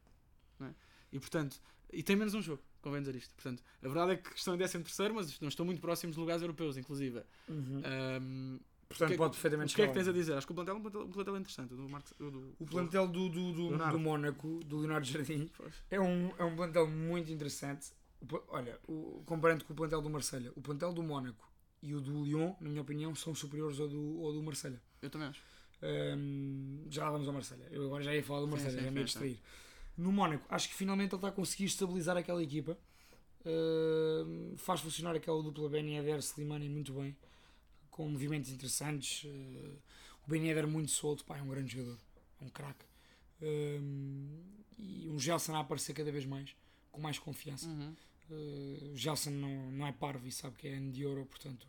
é? E portanto, e tem menos um jogo, convém dizer isto. Portanto, a verdade é que estão em 13, mas não estão muito próximos de lugares europeus, inclusive. Uhum. Ahm, Portanto, o que é- pode perfeitamente o que é que tens a dizer? Acho que o plantel é um plantel, um plantel interessante. Do Marcos, do, O plantel do, do, do, do Mónaco, do Leonardo Jardim, é um, é um plantel muito interessante. O olha, o, comparando com o plantel do Marselha, o plantel do Mónaco e o do Lyon, na minha opinião, são superiores ao do, ao do Marselha. Eu também acho. Hum, já vamos ao Marselha. Eu agora já ia falar do Marselha, já me ia sim. distrair. No Mónaco, acho que finalmente ele está a conseguir estabilizar aquela equipa. Faz funcionar aquela dupla Ben Yedder Slimani muito bem, com movimentos interessantes. Uh, o Ben Yedder muito solto, pá, é um grande jogador, é um craque. E um Gelson a aparecer cada vez mais, com mais confiança. Uhum. Uh, Gelson não, não é parvo e sabe que é ano de ouro, portanto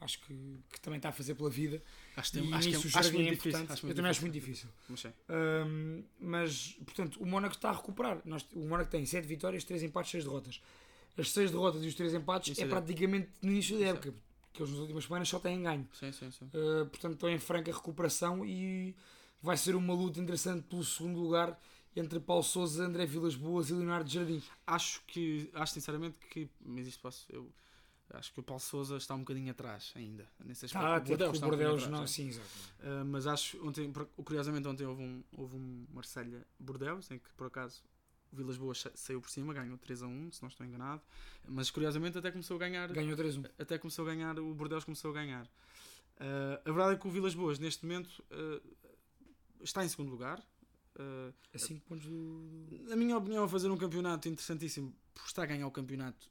acho que, que também está a fazer pela vida. Acho, que tem- acho que é, acho Jardim muito é difícil. importante. Acho Eu muito também acho muito difícil. Mas. Um, mas, portanto, o Mónaco está a recuperar. Nós, o Mónaco tem 7 vitórias, 3 empates, 6 derrotas. As 6 derrotas e os 3 empates é é- praticamente no início da é- época, porque eles nas últimas semanas só têm ganho. Sim, sim, sim. Uh, portanto, estão em franca recuperação e vai ser uma luta interessante pelo segundo lugar entre Paulo Souza, André Vilas Boas e Leonardo Jardim. Acho que, acho sinceramente que, mas isto posso, eu acho que o Paulo Souza está um bocadinho atrás ainda, nesse aspecto. A O ter Bordeaux o está um Bordeaux, atrás, não, é. sim, exato. Uh, mas acho, ontem, curiosamente ontem houve um, houve um Marselha Bordeaux, em que por acaso o Vilas Boas sa- saiu por cima, ganhou 3 a 1, se não estou enganado, mas curiosamente até começou a ganhar, Ganhou 3-1. até começou a ganhar, o Bordeaux começou a ganhar. Uh, a verdade é que o Vilas Boas neste momento uh, está em segundo lugar. Uh, A 5 pontos do. na minha opinião, fazer um campeonato interessantíssimo, por estar a ganhar o campeonato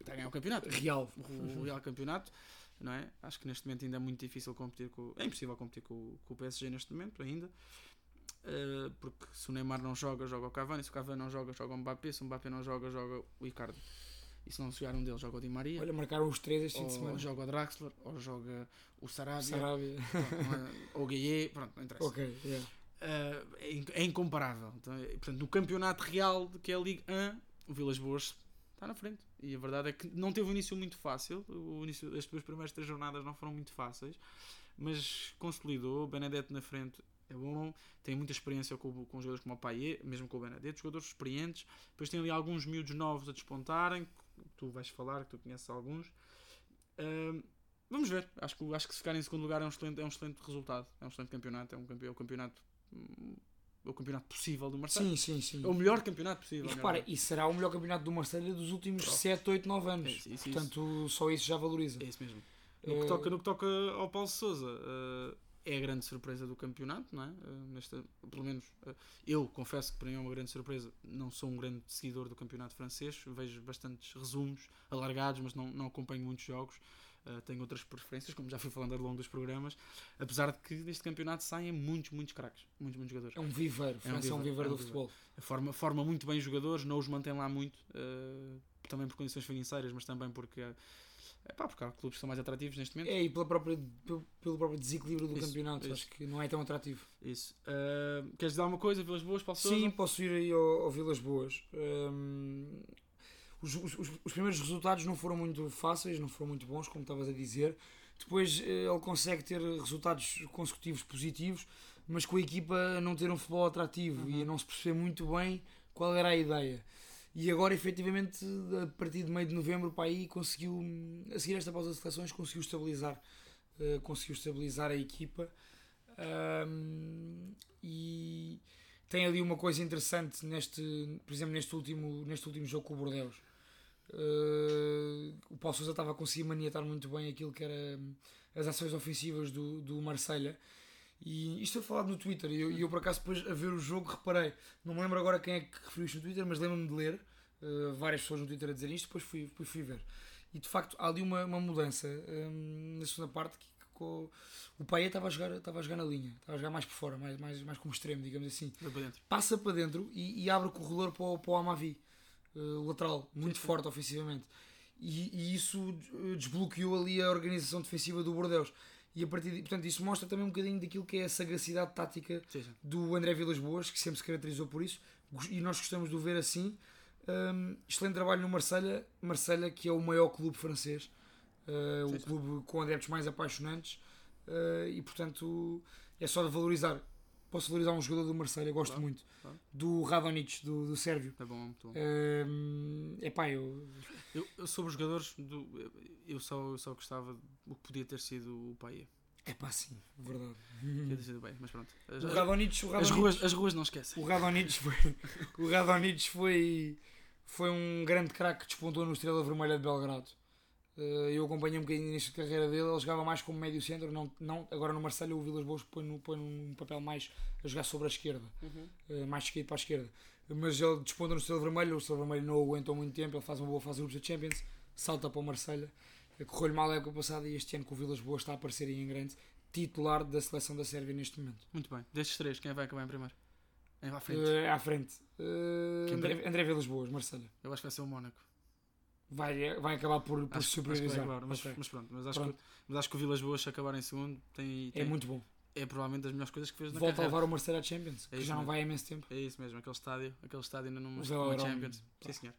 está a ganhar o campeonato. Real. O Real Campeonato, não é? Acho que neste momento ainda é muito difícil competir com. É impossível competir com, com o PSG neste momento ainda. Uh, porque se o Neymar não joga, joga o Cavani. Se o Cavani não joga, joga o Mbappé. Se o Mbappé não joga, joga o Icardi. E se não jogar um deles, joga o Di Maria. Olha, marcaram os três este fim de semana. Ou joga o Draxler, ou joga o Sarabia. Sarabia. Pronto, ou o Gueye, pronto, não interessa. Ok, yeah. Uh, é, é incomparável. Então, é, portanto, no campeonato real, que é a Liga 1, o Vilas Boas está na frente. E a verdade é que não teve um início muito fácil. O início, as duas primeiras três jornadas não foram muito fáceis, mas consolidou. Benedetto na frente é bom, tem muita experiência com, com jogadores como o Paier, mesmo com o Benedetto, jogadores experientes. Depois tem ali alguns miúdos novos a despontarem, tu vais falar, que tu conheces alguns. Uh, vamos ver, acho que, acho que se ficar em segundo lugar é um excelente, é um excelente resultado, é um excelente campeonato, é um campeão, é o campeonato o campeonato possível do Marseille. Sim, sim, sim. É o melhor campeonato possível. E repara, e será o melhor campeonato do Marseille dos últimos Pronto. 7, 8, 9 anos. É isso, isso, Portanto, isso. só isso já valoriza. É isso mesmo. No, que, toca, no que toca ao Paulo Souza, uh, é a grande surpresa do campeonato, não é? Uh, nesta, pelo menos uh, eu confesso que para mim é uma grande surpresa. Não sou um grande seguidor do campeonato francês, vejo bastantes resumos alargados, mas não, não acompanho muitos jogos. Uh, tenho outras preferências, como já fui falando ao longo dos programas, apesar de que neste campeonato saem muitos, muitos craques, muitos, muitos jogadores. É um viveiro, França é um viveiro, é um do futebol. Forma, forma muito bem os jogadores, não os mantém lá muito, uh, também por condições financeiras, mas também porque é pá, porque há clubes que são mais atrativos neste momento. É, e pela própria, pelo, pelo próprio desequilíbrio do isso, campeonato, isso. acho que não é tão atrativo. Isso. Uh, queres dizer alguma coisa, Vilas Boas, Paulo Sim, posso ir aí ao, ao Vilas Boas. Um, os, os, os, primeiros resultados não foram muito fáceis, não foram muito bons, como estavas a dizer. Depois eh, ele consegue ter resultados consecutivos positivos, mas com a equipa não ter um futebol atrativo uhum. e não se perceber muito bem qual era a ideia. E agora, efetivamente, a partir de meio de novembro, para aí, conseguiu, a seguir esta pausa de seleções, conseguiu estabilizar, uh, conseguiu estabilizar a equipa. Um, e tem ali uma coisa interessante neste, por exemplo, neste último, neste último jogo com o Bordeaux. Uh, o Paulo Sousa estava a conseguir maniatar muito bem aquilo que era as ações ofensivas do, do Marselha e isto foi falado no Twitter e eu, eu, por acaso depois a ver o jogo reparei, não me lembro agora quem é que referiu isto no Twitter, mas lembro-me de ler uh, várias pessoas no Twitter a dizer isto, depois fui, depois fui ver. E de facto há ali uma, uma mudança um, na segunda parte que, o, Paia estava a, jogar, estava a jogar na linha, estava a jogar mais por fora, mais, mais, mais como extremo, digamos assim. Para Passa para dentro e, e, abre o corredor para o, para o Amavi, uh, lateral, muito sim, sim. forte ofensivamente. E, e, isso eh, desbloqueou ali a organização defensiva do Bordeaux e a partir de, portanto, isso mostra também um bocadinho daquilo que é a sagacidade tática sim. do André Vilas Boas, que sempre se caracterizou por isso, e nós gostamos de o ver assim. Um, excelente trabalho no Marselha Marselha que é o maior clube francês, uh, sim, o clube com adeptos mais apaixonantes, uh, e portanto é só de valorizar. Posso valorizar um jogador do Marselha gosto claro, muito. Claro. Do Radonic, do, do Sérvio. É bom, muito bom. Um, epá, eu... Eu, eu sobre os jogadores, do, eu, só, eu só gostava o que podia ter sido o Paia. É pá, sim, verdade. Podia ter sido bem, mas pronto. As, o o as, ruas, as ruas não esquecem. O Radonich foi, o Radonich foi, foi um grande craque que despontou no Estrela Vermelha de Belgrado. Uh, eu acompanhei um bocadinho nesta carreira dele, ele jogava mais como médio centro, não, não, agora no Marcelo o Vilas Boas põe, no, põe num papel mais a jogar sobre a esquerda, uhum. uh, mais esquerdo para a esquerda. Mas ele desponta no Estrela Vermelho, o Estrela Vermelho não aguentou muito tempo, ele faz uma boa fase de grupos da Champions, salta para o Marselha. Correu-lhe mal a época passada e este ano com o Vilas Boas está a aparecer em grande titular da seleção da Sérvia neste momento. Muito bem. Destes três, quem vai acabar em primeiro? É à frente. Uh, à frente. Uh, André, André Vilas Boas, Marselha. Eu acho que vai ser o Mónaco. Vai, vai acabar por, por acho, superiorizar. Acho claro, mas, okay. mas, pronto, mas acho, pronto. Que, mas acho que o Vilas Boas, se acabar em segundo, tem, tem, é muito bom. É provavelmente das melhores coisas que fez na Volta carreira. a levar o Marcelo à Champions, é que já mesmo. não vai há imenso tempo. É isso mesmo, aquele estádio, aquele estádio ainda não mostrou a Champions. Sim, senhor.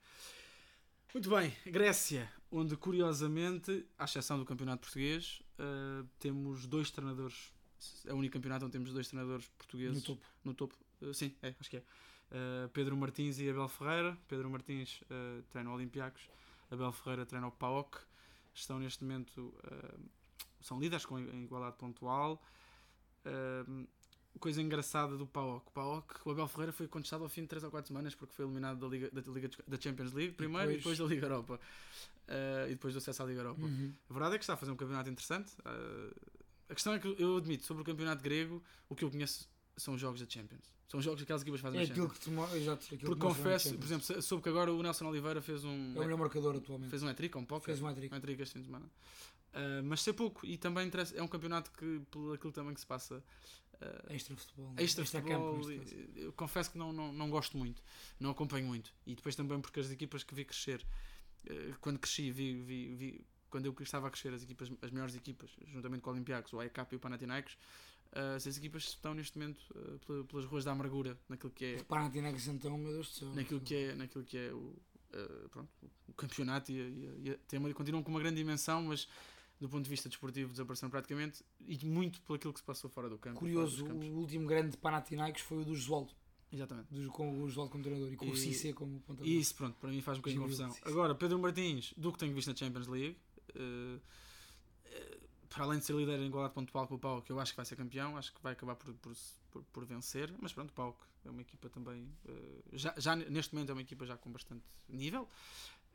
Muito bem, Grécia, onde curiosamente, à exceção do campeonato português, uh, temos dois treinadores. É o único campeonato onde temos dois treinadores portugueses no topo. No topo. Uh, sim, é, acho que é. Uh, Pedro Martins e Abel Ferreira. Pedro Martins treina o Olympiacos, Abel Ferreira treina o PAOK. Estão neste momento, são líderes com em igualdade pontual coisa engraçada do PAOK. O PAOK, o Abel Ferreira foi contestado ao fim de 3 ou 4 semanas porque foi eliminado da, Liga, da, Liga, da Champions League primeiro e depois, e depois da Liga Europa. Uh, e depois do acesso à Liga Europa. Uhum. A verdade é que está a fazer um campeonato interessante. Uh, a questão é que eu admito, sobre o campeonato grego, o que eu conheço são os jogos da Champions. São os jogos que aquelas equipas fazem É na aquilo Champions. que te exato, aquilo Porque que confesso, por exemplo, soube que agora o Nelson Oliveira fez um. É o melhor marcador atualmente. Fez um hat-trick, um poker. Fez um hat-trick. Um hat-trick este fim de semana. Ah, mas sei pouco. E também interessa, é um campeonato que, pelo aquilo também que se passa, ah, Extra futebol. extra campo, futebol, neste caso. eu confesso que não, não, não gosto muito, não acompanho muito. E depois também porque as equipas que vi crescer, eh, quando cresci, vi, vi, vi- quando eu estava a crescer, as, equipas, as melhores equipas, juntamente com o Olympiacos, o AEK e o Panathinaikos, eh, essas equipas estão neste momento pela- pelas ruas da amargura, naquilo que é, O meu Deus do céu. naquilo que é, naquilo que é o, eh, pronto, o campeonato e, a- e, a- e a- tem uma, continuam com uma grande dimensão, mas do ponto de vista desportivo desapareceram praticamente e muito por aquilo que se passou fora do campo. Curioso, o último grande Panathinaikos foi o do Josualdo, Exatamente. do- com o Josualdo como treinador e com o E- Cissé como ponta E isso, pronto, para mim faz um bocadinho confusão. Agora, Pedro Martins, do que tenho visto na Champions League, eh, para além de ser líder em igualdade pontual com o Paulo, que eu acho que vai ser campeão, acho que vai acabar por, por, por, por vencer, mas pronto, o Paulo é uma equipa também, eh, já, já neste momento é uma equipa já com bastante nível.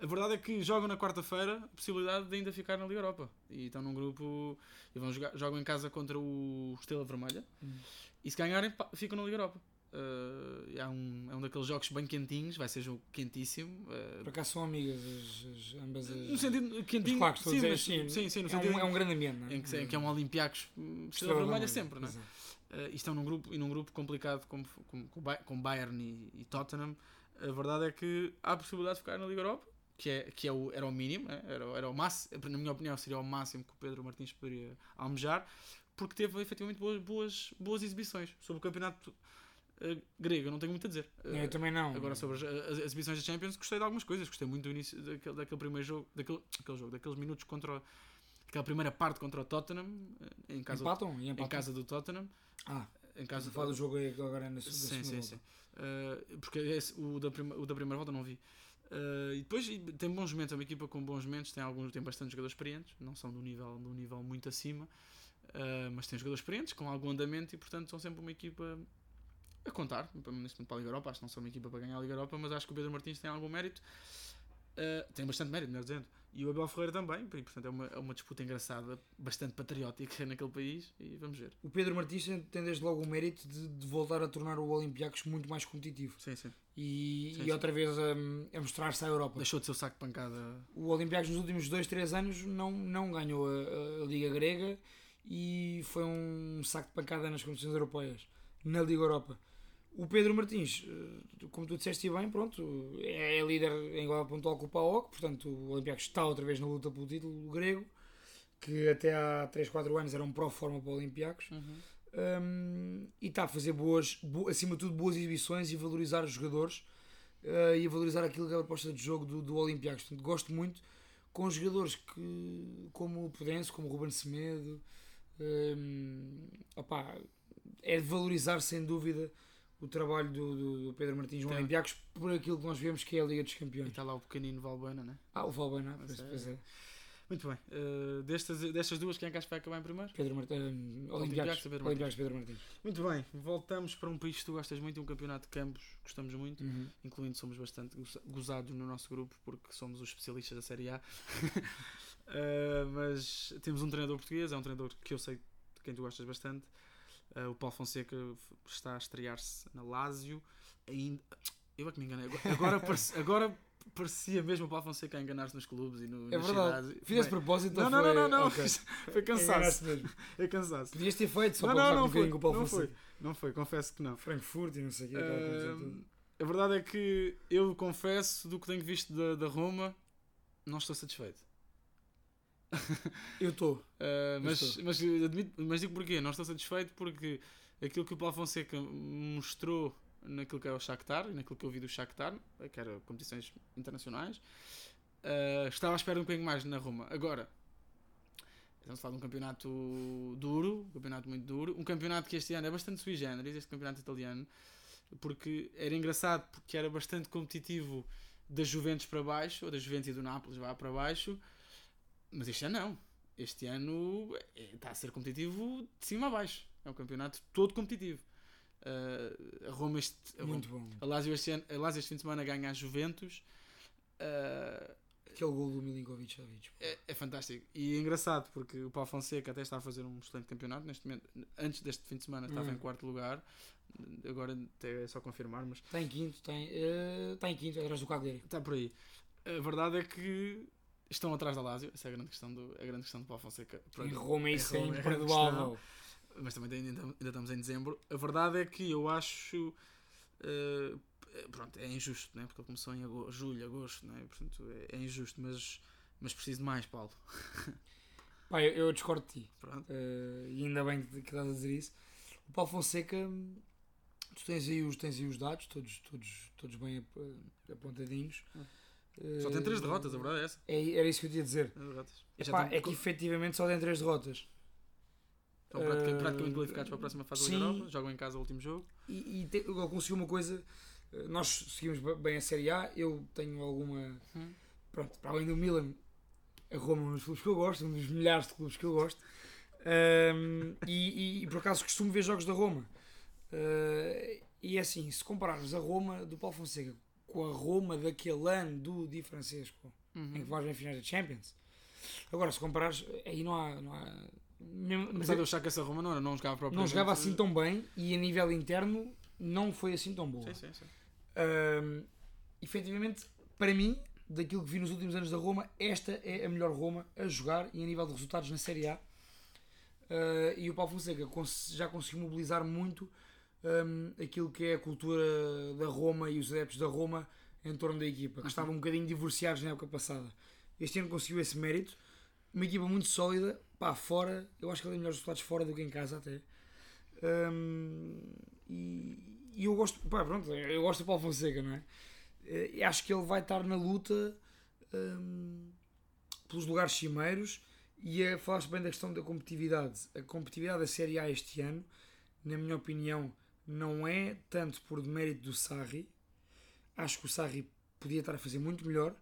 A verdade é que jogam na quarta-feira a possibilidade de ainda ficar na Liga Europa. E estão num grupo e vão jogar, jogam em casa contra o Estrela Vermelha. Hum. E se ganharem, ficam na Liga Europa. Eh, é, um, é um daqueles jogos bem quentinhos, vai ser jogo quentíssimo. eh, Por acaso são amigas as, as- ambas as. no sentido quentinho, que a sim, dizer, mas, sim, sim, sim, no é, sentido um, é um grande ambiente, não é? em que, em que é um Olympiacos hum, estrela vermelha sempre, não é? Eh, e estão num grupo, e num grupo complicado como, como, com, com Bayern e, e Tottenham. A verdade é que há a possibilidade de ficar na Liga Europa, que, é, que é o, era o mínimo, né? era, era o máximo, na minha opinião, seria o máximo que o Pedro Martins poderia almejar, porque teve efetivamente boas, boas, boas exibições sobre o campeonato eh, grego. Eu não tenho muito a dizer. Eu também não. Agora sobre as, as exibições da Champions gostei de algumas coisas, gostei muito do início daquele, daquele primeiro jogo, daquele, aquele jogo, daqueles minutos contra o- aquela primeira parte contra o Tottenham, eh, em casa, Empatam? E em empatam? casa do Tottenham, Ah, em casa a falar do jogo agora na Sim, sim, sim. Eh, porque esse, o, da prima, o da primeira volta não vi. Eh, e depois tem bons momentos, é uma equipa com bons momentos, tem alguns, tem bastante jogadores experientes, não são do nível, do nível muito acima, eh, mas tem jogadores experientes com algum andamento e portanto são sempre uma equipa a contar, neste momento para a Liga Europa, acho que não são uma equipa para ganhar a Liga Europa, mas acho que o Pedro Martins tem algum mérito, Eh, tem bastante mérito, melhor dizendo, e o Abel Ferreira também, e portanto é uma, é uma disputa engraçada, bastante patriótica naquele país, e vamos ver. O Pedro Martins tem- desde logo o mérito de, de voltar a tornar o Olympiacos muito mais competitivo Sim, sim. e, Sim, e outra vez a, a mostrar-se à Europa. Deixou de ser o saco de pancada O Olympiacos nos últimos 2, 3 anos não, não ganhou a, a Liga Grega e foi um saco de pancada nas competições europeias, na Liga Europa. O Pedro Martins, eh, como tu disseste bem, pronto, é, é líder em igual pontual com o PAOK, portanto o Olympiacos está outra vez na luta pelo título grego, que até há 3, 4 anos era um pró-forma para o Olympiacos. Um, e está a fazer boas, bo- acima de tudo, boas exibições e valorizar os jogadores uh, e a valorizar aquilo que é a proposta de jogo do, do Olympiacos. Portanto, gosto muito com jogadores que, como o Pudense, como o Ruben Semedo, um, opá, é de valorizar sem dúvida o trabalho do, do- do Pedro Martins no. Olympiacos por aquilo que nós vemos que é a Liga dos E Campeões. está lá o pequenino Valbuena, né? Ah, o Valbuena, pois, Pois é. pois é. Muito bem. Uh, destas, destas duas, quem é que acho que vai acabar em primeiro? Pedro Martins, um, Olympiacos Olympiacos, e Pedro Olympiacos Pedro Martins. Muito bem. Voltamos para um país que tu gostas muito, um campeonato de campos, gostamos muito. Uhum. Incluindo somos bastante goza- gozados no nosso grupo porque somos os especialistas da Série A. Uh, mas temos um treinador português, é um treinador que eu sei de quem tu gostas bastante. Uh, o Paulo Fonseca está a estrear-se na Lazio. Ainda... Eu é que me enganei. Agora, agora, parecia mesmo o Paulo Fonseca a enganar-se nos clubes e no, É nas verdade. cidades. Fizeste propósito não, não, foi... não, não, não. Ok. Foi cansaço. Mesmo. É cansaço. Podias ter feito só Não, para não, não foi. com o Paulo Não Fonseca. foi. Não foi, confesso que não. Frankfurt e não sei o que. Uh, a verdade é que eu confesso do que tenho visto da, da Roma, não estou satisfeito. Eu estou. Uh, mas, mas, admito, mas digo porquê, não estou satisfeito porque aquilo que o Paulo Fonseca mostrou naquilo que é o Shakhtar e naquilo que eu vi do Shakhtar, que era competições internacionais, uh, estava à espera um bocadinho mais na Roma. Agora, estamos a falar de um campeonato duro, um campeonato muito duro, um campeonato que este ano é bastante sui generis, este campeonato italiano, porque era engraçado porque era bastante competitivo da Juventus para baixo, ou da Juventus e do Nápoles vá para baixo, mas este ano não. Este ano é- está a ser competitivo de cima a baixo. É um campeonato todo competitivo. Uh, a Roma este, a Roma- Muito bom. a Lazio este, ano, a Lazio este fim de semana ganha a Juventus. Uh, Aquele gol do Milinkovic Savic. É, é fantástico. E é engraçado porque o Paulo Fonseca até está a fazer um excelente campeonato neste momento. Antes deste fim de semana estava Hum. em quarto lugar. Agora até é só confirmar, mas Está em quinto, tem, eh, está em quinto, atrás do Cagliari. está por aí. A verdade é que estão atrás da Lazio. Essa é a grande questão do, a grande questão do Paulo Fonseca. Em Roma isso é Roma é imperdoável. mas também ainda, ainda estamos em dezembro. A verdade é que eu acho. eh, pronto, é injusto, né? porque ele começou em agosto, julho, agosto, né? portanto é, é injusto, mas, mas preciso de mais, Paulo. Pá, eu, eu discordo de ti. Pronto. Eh, e ainda bem que, que estás a dizer isso. O Paulo Fonseca, tu tens aí os, tens aí os dados, todos, todos, todos bem ap- apontadinhos. Só tem três Eh, derrotas, a verdade é essa. é- era isso que eu te ia dizer. Epá, estão, é que efetivamente só tem três derrotas. estão pratica- eh, praticamente qualificados para a próxima fase da Liga sim. Europa, jogam em casa o último jogo. E, e te- ele conseguiu uma coisa. eh, Nós seguimos bem a Série A. Eu tenho alguma. Hum. Pronto, para além do Milan, a Roma é um dos clubes que eu gosto, um dos milhares de clubes que eu gosto. Ahm, e, e- e por acaso costumo ver jogos da Roma. Ah, e é assim, se comparares a Roma do Paulo Fonseca com a Roma daquele ano do Di Francesco, em que vais ver finais da Champions, agora se comparares, aí não há. Não há mesmo- mas Apesar é- eu achar que essa Roma não, não jogava não propriamente. jogava assim tão bem e a nível interno não foi assim tão boa. Sim, sim, sim. Ahm, efetivamente, para mim, daquilo que vi nos últimos anos da Roma, esta é a melhor Roma a jogar e a nível de resultados na Série A. Ah, e o Paulo Fonseca já conseguiu mobilizar muito ahm, aquilo que é a cultura da Roma e os adeptos da Roma em torno da equipa, que estavam um bocadinho divorciados na época passada. Este ano conseguiu esse mérito. Uma equipa muito sólida, pá, fora. Eu acho que ele tem melhores resultados fora do que em casa, até. Ahm, e, e eu gosto, pá, pronto, eu gosto do Paulo Fonseca, não é? Eh, e acho que ele vai estar na luta ahm, pelos lugares cimeiros e a, falaste bem da questão da competitividade. A competitividade da Série A este ano, na minha opinião, não é tanto por demérito do Sarri. Acho que o Sarri podia estar a fazer muito melhor,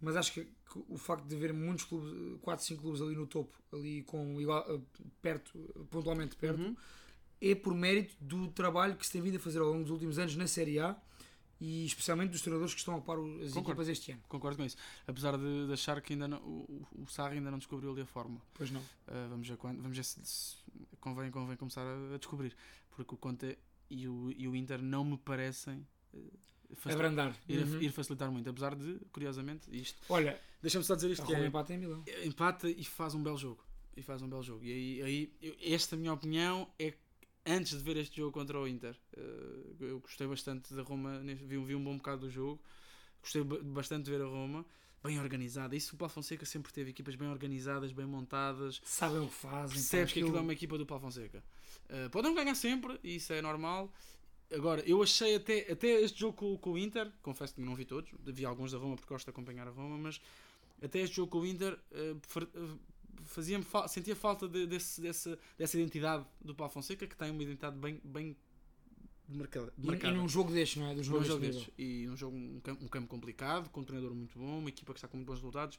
mas acho que, que o facto de haver muitos clubes, 4, 5 clubes ali no topo, ali com igual, eh, perto, pontualmente perto, Uhum. é por mérito do trabalho que se tem vindo a fazer ao longo dos últimos anos na Série A e especialmente dos treinadores que estão a o- as Concordo. equipas este ano. Concordo com isso. Apesar de, de achar que ainda não, o, o, Sarri ainda não descobriu ali a fórmula. Pois não. Uh, vamos ver quando, vamos ver se, se convém, convém começar a, a descobrir. Porque o Conte e o, e o Inter não me parecem uh, facil- Abrandar. ir, Uhum. ir facilitar muito. Apesar de, curiosamente, isto. Olha, Deixa-me só dizer isto: que é, empata em Milão. empata e faz um belo jogo. E faz um belo jogo. E aí, aí eu- esta minha opinião é antes de ver este jogo contra o Inter, uh, eu gostei bastante da Roma, vi, vi um bom bocado do jogo, gostei ba- bastante de ver a Roma, bem organizada. Isso o Paulo Fonseca sempre teve equipas bem organizadas, bem montadas, Sabem o que fazem. percebes que aquilo é uma equipa do Paulo Fonseca. Uh, podem ganhar sempre, isso é normal. Agora, eu achei até, até este jogo com, com o Inter, confesso que não vi todos, vi alguns da Roma porque gosto de acompanhar a Roma, mas até este jogo com o Inter uh, far- uh, fazia sentia falta de- desse, dessa, dessa identidade do Paulo Fonseca, que tem uma identidade bem, bem marcada. E, e num jogo destes, não é? Dos jogo deste destes. E num jogo, um campo, um campo complicado, com um treinador muito bom, uma equipa que está com muito bons resultados.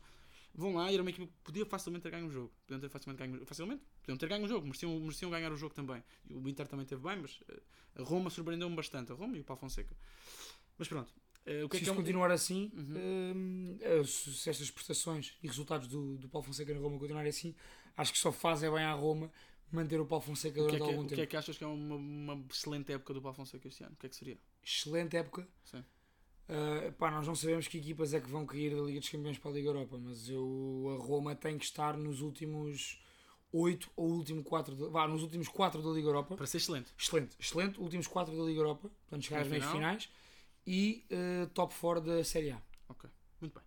Vão lá e era uma equipa que podia facilmente ter ganho o jogo. Podiam ter facilmente ganho, facilmente? Podiam ter ganho o jogo, mereciam, mereciam ganhar o jogo também. E o Inter também teve bem, mas eh, a Roma surpreendeu-me bastante. A Roma e o Paulo Fonseca. Mas pronto. eh, o que é se que é um- continuar assim, Uhum. hum, eh, se estas prestações e resultados do, do Paulo Fonseca na Roma continuarem assim, acho que só faz é bem à Roma manter o Paulo Fonseca que, durante é que, algum o que tempo. é que achas que é uma, uma excelente época do Paulo Fonseca este ano? O que é que seria? Excelente época. Sim. Uh, pá, nós não sabemos que equipas é que vão cair da Liga dos Campeões para a Liga Europa, mas eu, a Roma tem que estar nos últimos 8 ou último 4, de- vá, nos últimos 4 da Liga Europa. Para ser excelente. Excelente, excelente, últimos 4 da Liga Europa, portanto chegar às meias finais e uh, top 4 da Série A. Ok. Muito bem.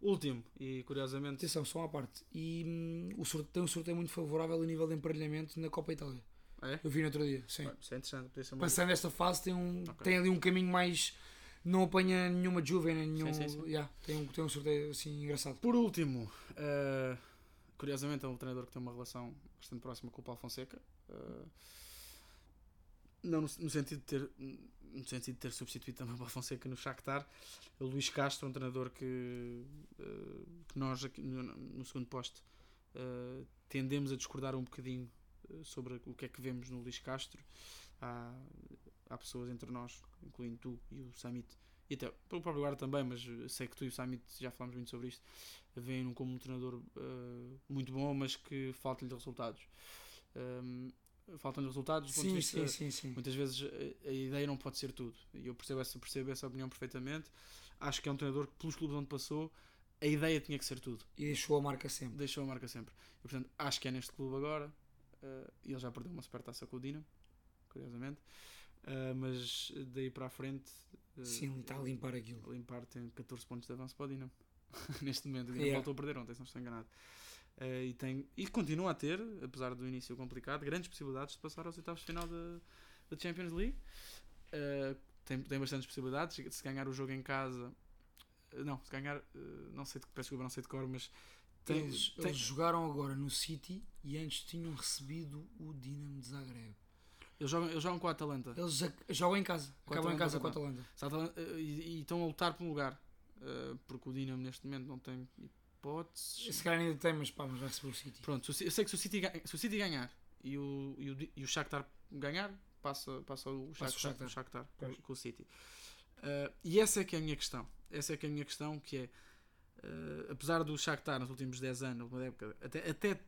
Último, e curiosamente. Atenção, só uma parte. E hum, o sorte, tem um sorteio muito favorável a nível de emparelhamento na Copa Itália. É? Eu vi no outro dia, sim. Bem, Isso é interessante. Ser. Passando esta fase tem, um, Ok. tem ali um caminho mais. Não apanha nenhuma Juve, nem nenhum. Sim, sim, sim. Yeah, tem, um, tem um sorteio assim engraçado. Por último, eh, curiosamente é um treinador que tem uma relação bastante próxima com o Paulo Fonseca. eh, não no, no sentido de ter no sentido de ter substituído também o Fonseca no Shakhtar. O Luís Castro, um treinador que, eh, que nós aqui no, segundo posto eh, tendemos a discordar um bocadinho eh, sobre o que é que vemos no Luís Castro. Há, há pessoas entre nós, incluindo tu e o Samit, e até pelo próprio Guarda também, mas sei que tu e o Samit já falámos muito sobre isto, veem-no como um treinador muito bom, mas que falta-lhe resultados. Um, faltam-lhe resultados, sim, vista, sim, sim, sim. muitas vezes a, a, ideia não pode ser tudo, e eu percebo essa, percebo essa opinião perfeitamente. Acho que é um treinador que, pelos clubes onde passou, a ideia tinha que ser tudo. E deixou a marca sempre. Deixou a marca sempre. E, portanto, acho que é neste clube agora. Uh, ele já perdeu uma supertaça com o Dinamo, curiosamente. Uh, mas daí para a frente. Uh, Sim, está a limpar aquilo. Limpar tem 14 pontos de avanço para o Dinamo. neste momento. O Dinamo yeah. voltou a perder ontem, se não estou enganado. Uh, e, tem, e continua a ter, apesar do início complicado, grandes possibilidades de passar aos oitavos de final da Champions League. Uh, tem, tem bastantes possibilidades. Se ganhar o jogo em casa, uh, não, se ganhar, não sei de, peço desculpa, não sei de cor, mas tem, eles, tem... eles, jogaram agora no City e antes tinham recebido o Dinamo de Zagreb. Eles jogam, eles jogam com a Atalanta. Eles jogam em casa, com acabam em casa com a Atalanta. Atalanta. E, e, estão a lutar por um lugar, porque o Dinamo neste momento não tem hipóteses. Se calhar ainda tem, mas pá, mas vai receber o City. Pronto, eu sei que se o City, se o City ganhar e o, e o, e o Shakhtar ganhar, passa, passa o Shakhtar, passa o Shakhtar, o Shakhtar com, com, o City. Uh, e essa é que é a minha questão. Essa é que é a minha questão, que é, uh, apesar do Shakhtar nos últimos 10 anos, uma época, até, até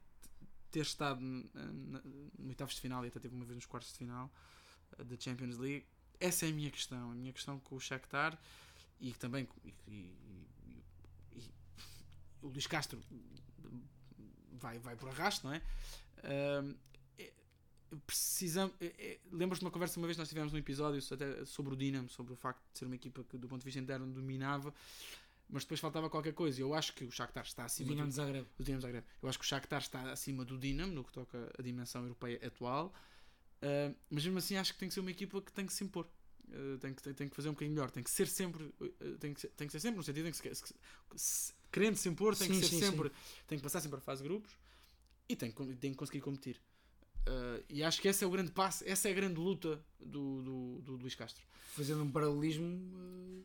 ter estado no oitavos de final e até teve uma vez nos quartos de final uh, da Champions League, essa é a minha questão. A minha questão com o Shakhtar e também e, e, o Luís Castro vai, vai por arrasto, não é? Uh, é precisamos. É, é, Lembras-te de uma conversa uma vez nós tivemos num episódio até sobre o Dinamo, sobre o facto de ser uma equipa que, do ponto de vista interno, dominava, mas depois faltava qualquer coisa. Eu acho que o Shakhtar está acima Dinamo do, Zagreb. do Dinamo Zagreb. Eu acho que o Shakhtar está acima do Dinamo no que toca a dimensão europeia atual, uh, mas mesmo assim acho que tem que ser uma equipa que tem que se impor. Uh, tem, que, tem que fazer um bocadinho melhor, tem que ser sempre, uh, tem, que ser, tem que ser sempre no sentido em que se, se, querendo se impor, tem sim, que ser sim, sempre, sim. tem que passar sempre a fase de grupos e tem, tem que conseguir competir. Uh, e acho que esse é o grande passo, essa é a grande luta do, do, do Luís Castro. Fazendo um paralelismo, uh,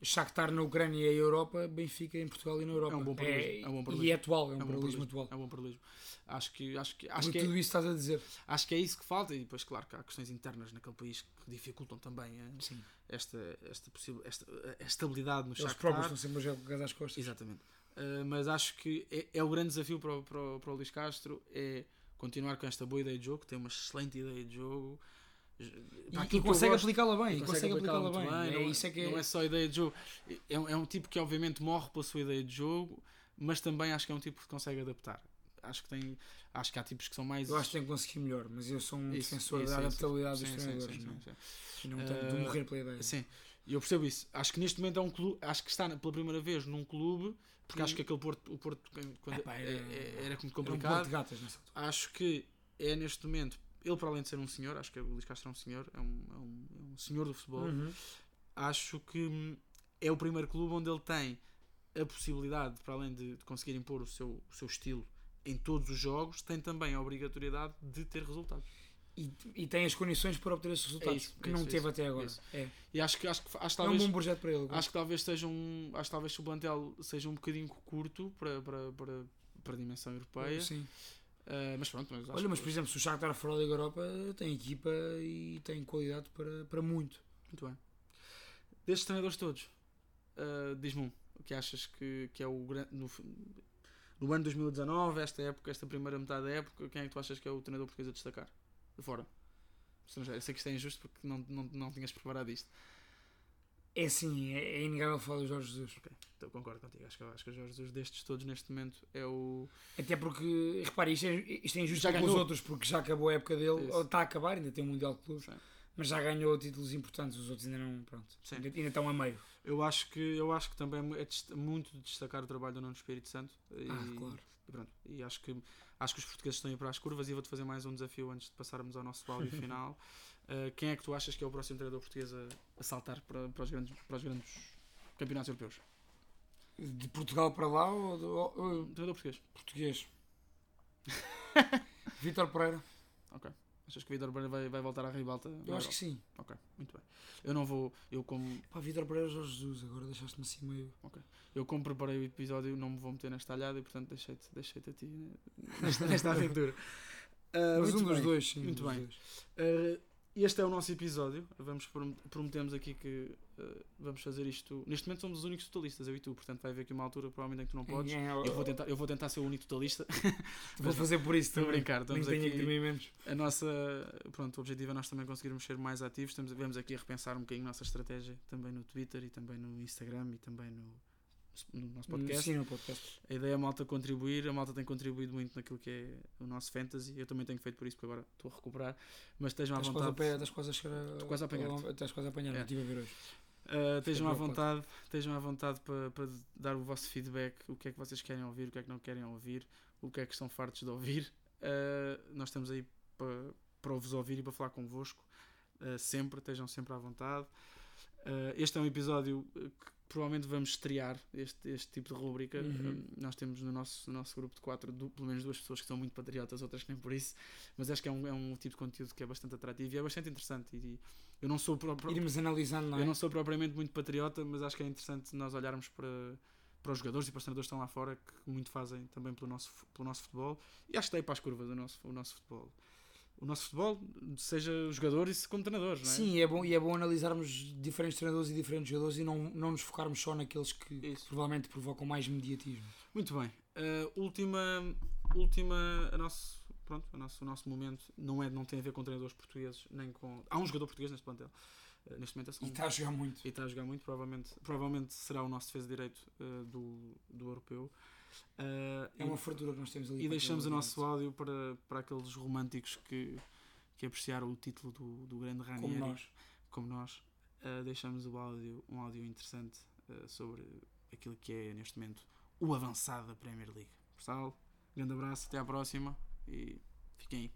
Shakhtar na Ucrânia e a Europa, Benfica em Portugal e na Europa. É um bom paralelismo. É, é um bom. E é atual, é um, é um paralelismo atual. É um bom paralelismo. Acho que, acho que, acho que é, tudo isso estás a dizer. Acho que é isso que falta e depois, claro, que há questões internas naquele país que dificultam também uh, esta, esta, possível, esta, a estabilidade no Shakhtar. Eles próprios estão sempre a jogar às costas. Exatamente. Uh, mas acho que é, é, o grande desafio para para, para o Luís Castro é continuar com esta boa ideia de jogo, tem uma excelente ideia de jogo. E, e consegue aplicá-la bem, consegue aplicá-la bem. bem. É, não, isso é, que é... não é só ideia de jogo. É, é um tipo que obviamente morre pela sua ideia de jogo, mas também acho que é um tipo que consegue adaptar. Acho que tem, acho que há tipos que são mais. Eu acho que tem que conseguir melhor, mas eu sou um isso, defensor isso, da adaptabilidade dos treinadores. Sim, sim, sim, sim. não tenho uh, de morrer pela ideia. Sim, e eu percebo isso. Acho que neste momento é um clube, acho que está pela primeira vez num clube, porque acho que aquele Porto, o Porto quando, Epá, era, é, era, muito complicado. Era um gatas acho que é neste momento, ele para além de ser um senhor, acho que o Luís Castro é um senhor, é um, é um, é um senhor do futebol. Uhum. Acho que é o primeiro clube onde ele tem a possibilidade, para além de, de conseguir impor o seu, o seu estilo em todos os jogos, tem também a obrigatoriedade de ter resultados e, e tem as condições para obter esses resultados é isso, que é não isso, teve até agora. É. E acho que acho que acho, talvez, é um bom projeto para ele. Acho que talvez seja um acho que talvez o plantel seja um bocadinho curto para, para, para, para a dimensão europeia. Sim. Uh, mas pronto, mas Olha, mas por exemplo, se o Shakhtar fora da Europa tem equipa e tem qualidade para, para muito. Muito bem. Destes treinadores todos, uh, diz-me um, o que achas que, que é o grande. No, no ano 2019, esta época, esta primeira metade da época, quem é que tu achas que é o treinador português a destacar? de fora. Eu sei que isto é injusto porque não, não, não tinhas preparado isto. É sim, é, é inegável falar do Jorge Jesus. Ok, então concordo contigo. Acho que, acho que o Jorge Jesus destes todos neste momento é o. Até porque, repare, isto é, isto é injusto já com os outros porque já acabou a época dele, ou está a acabar, ainda tem o um Mundial de Clubes, sim. mas já ganhou títulos importantes, os outros ainda não. Pronto, ainda, ainda, estão a meio. Eu acho que, eu acho que também é muito de destacar o trabalho do Nuno Espírito Santo. E, ah, claro. E, pronto, e acho que Acho que os portugueses estão a ir para as curvas e vou-te fazer mais um desafio antes de passarmos ao nosso áudio final. Uh, quem é que tu achas que é o próximo treinador português a, a saltar para, para, os grandes, para os grandes campeonatos europeus? De Portugal para lá ou. Ou... Treinador português. Português. Vítor Pereira. Ok. Achas que o Vitor Pereira vai, vai voltar à ribalta? Eu acho que sim. Ok, muito bem. Eu não vou. Eu como. Pá, Vitor Pereira Jorge Jesus, agora deixaste-me assim meio. Ok. Eu como preparei o episódio não me vou meter nesta alhada e portanto deixei-te deixei a ti né, nesta, nesta aventura. Uh, Mas um dos dois, sim. Muito bem. Uh, este é o nosso episódio. Vamos prometemos aqui que uh, vamos fazer isto. Neste momento somos os únicos totalistas, eu e tu, portanto vai haver aqui uma altura provavelmente em que tu não podes. Ninguém- Eu vou tentar, eu vou tentar ser o único totalista. Vou fazer por isso Estou a brincar, estamos aqui- que menos. A nossa, pronto, o objetivo é nós também conseguirmos ser mais ativos. Estamos, vemos aqui a repensar um bocadinho a nossa estratégia, também no Twitter e também no Instagram e também no, no nosso podcast. Sim, no podcast. A ideia é a malta contribuir, a malta tem contribuído muito naquilo que é o nosso fantasy. Eu também tenho feito por isso, porque agora estou a recuperar. Mas estejam à Estás quase, a vontade. pé, estás quase a chegar. Estou quase a apanhar-te. Estás quase a apanhar, É. estive a ver hoje. Uh, estejam à vontade, estejam à vontade para, para dar o vosso feedback, o que é que vocês querem ouvir, o que é que não querem ouvir, o que é que estão fartos de ouvir. Uh, nós estamos aí para, para vos ouvir e para falar convosco. Uh, sempre, estejam sempre à vontade. Uh, este é um episódio uh, que provavelmente vamos estrear este, este tipo de rúbrica. Uhum. Uh, nós temos no nosso, no nosso grupo de quatro, pelo menos duas pessoas que são muito patriotas, outras que nem por isso, mas acho que é um, é um tipo de conteúdo que é bastante atrativo e é bastante interessante. E, e eu não sou pro- pro- Irmos analisando, não é? eu não sou propriamente muito patriota, mas acho que é interessante nós olharmos para, para os jogadores e para os treinadores que estão lá fora, que muito fazem também pelo nosso, pelo nosso futebol. E acho que tem para as curvas o nosso, o nosso futebol. O nosso futebol, seja jogadores como treinadores, não é? Sim, é bom, e é bom analisarmos diferentes treinadores e diferentes jogadores e não, não nos focarmos só naqueles que Isso. provavelmente provocam mais mediatismo. Muito bem. Uh, última, última, a nosso, pronto, a nosso, o nosso momento não, é, não tem a ver com treinadores portugueses, nem com. Há um jogador português neste plantel. Uh, neste momento é só E está a jogar muito. e está a jogar muito, provavelmente, provavelmente será o nosso defesa de direito uh, do, do europeu. Uh, É uma fartura que nós temos ali. E deixamos o nosso áudio para, para aqueles românticos que, que apreciaram o título do, do grande Ranieri. Como nós. Como nós. Uh, deixamos o áudio, um áudio interessante uh, sobre aquilo que é, neste momento, o avançado da Premier League. Pessoal, grande abraço, até à próxima e fiquem aí.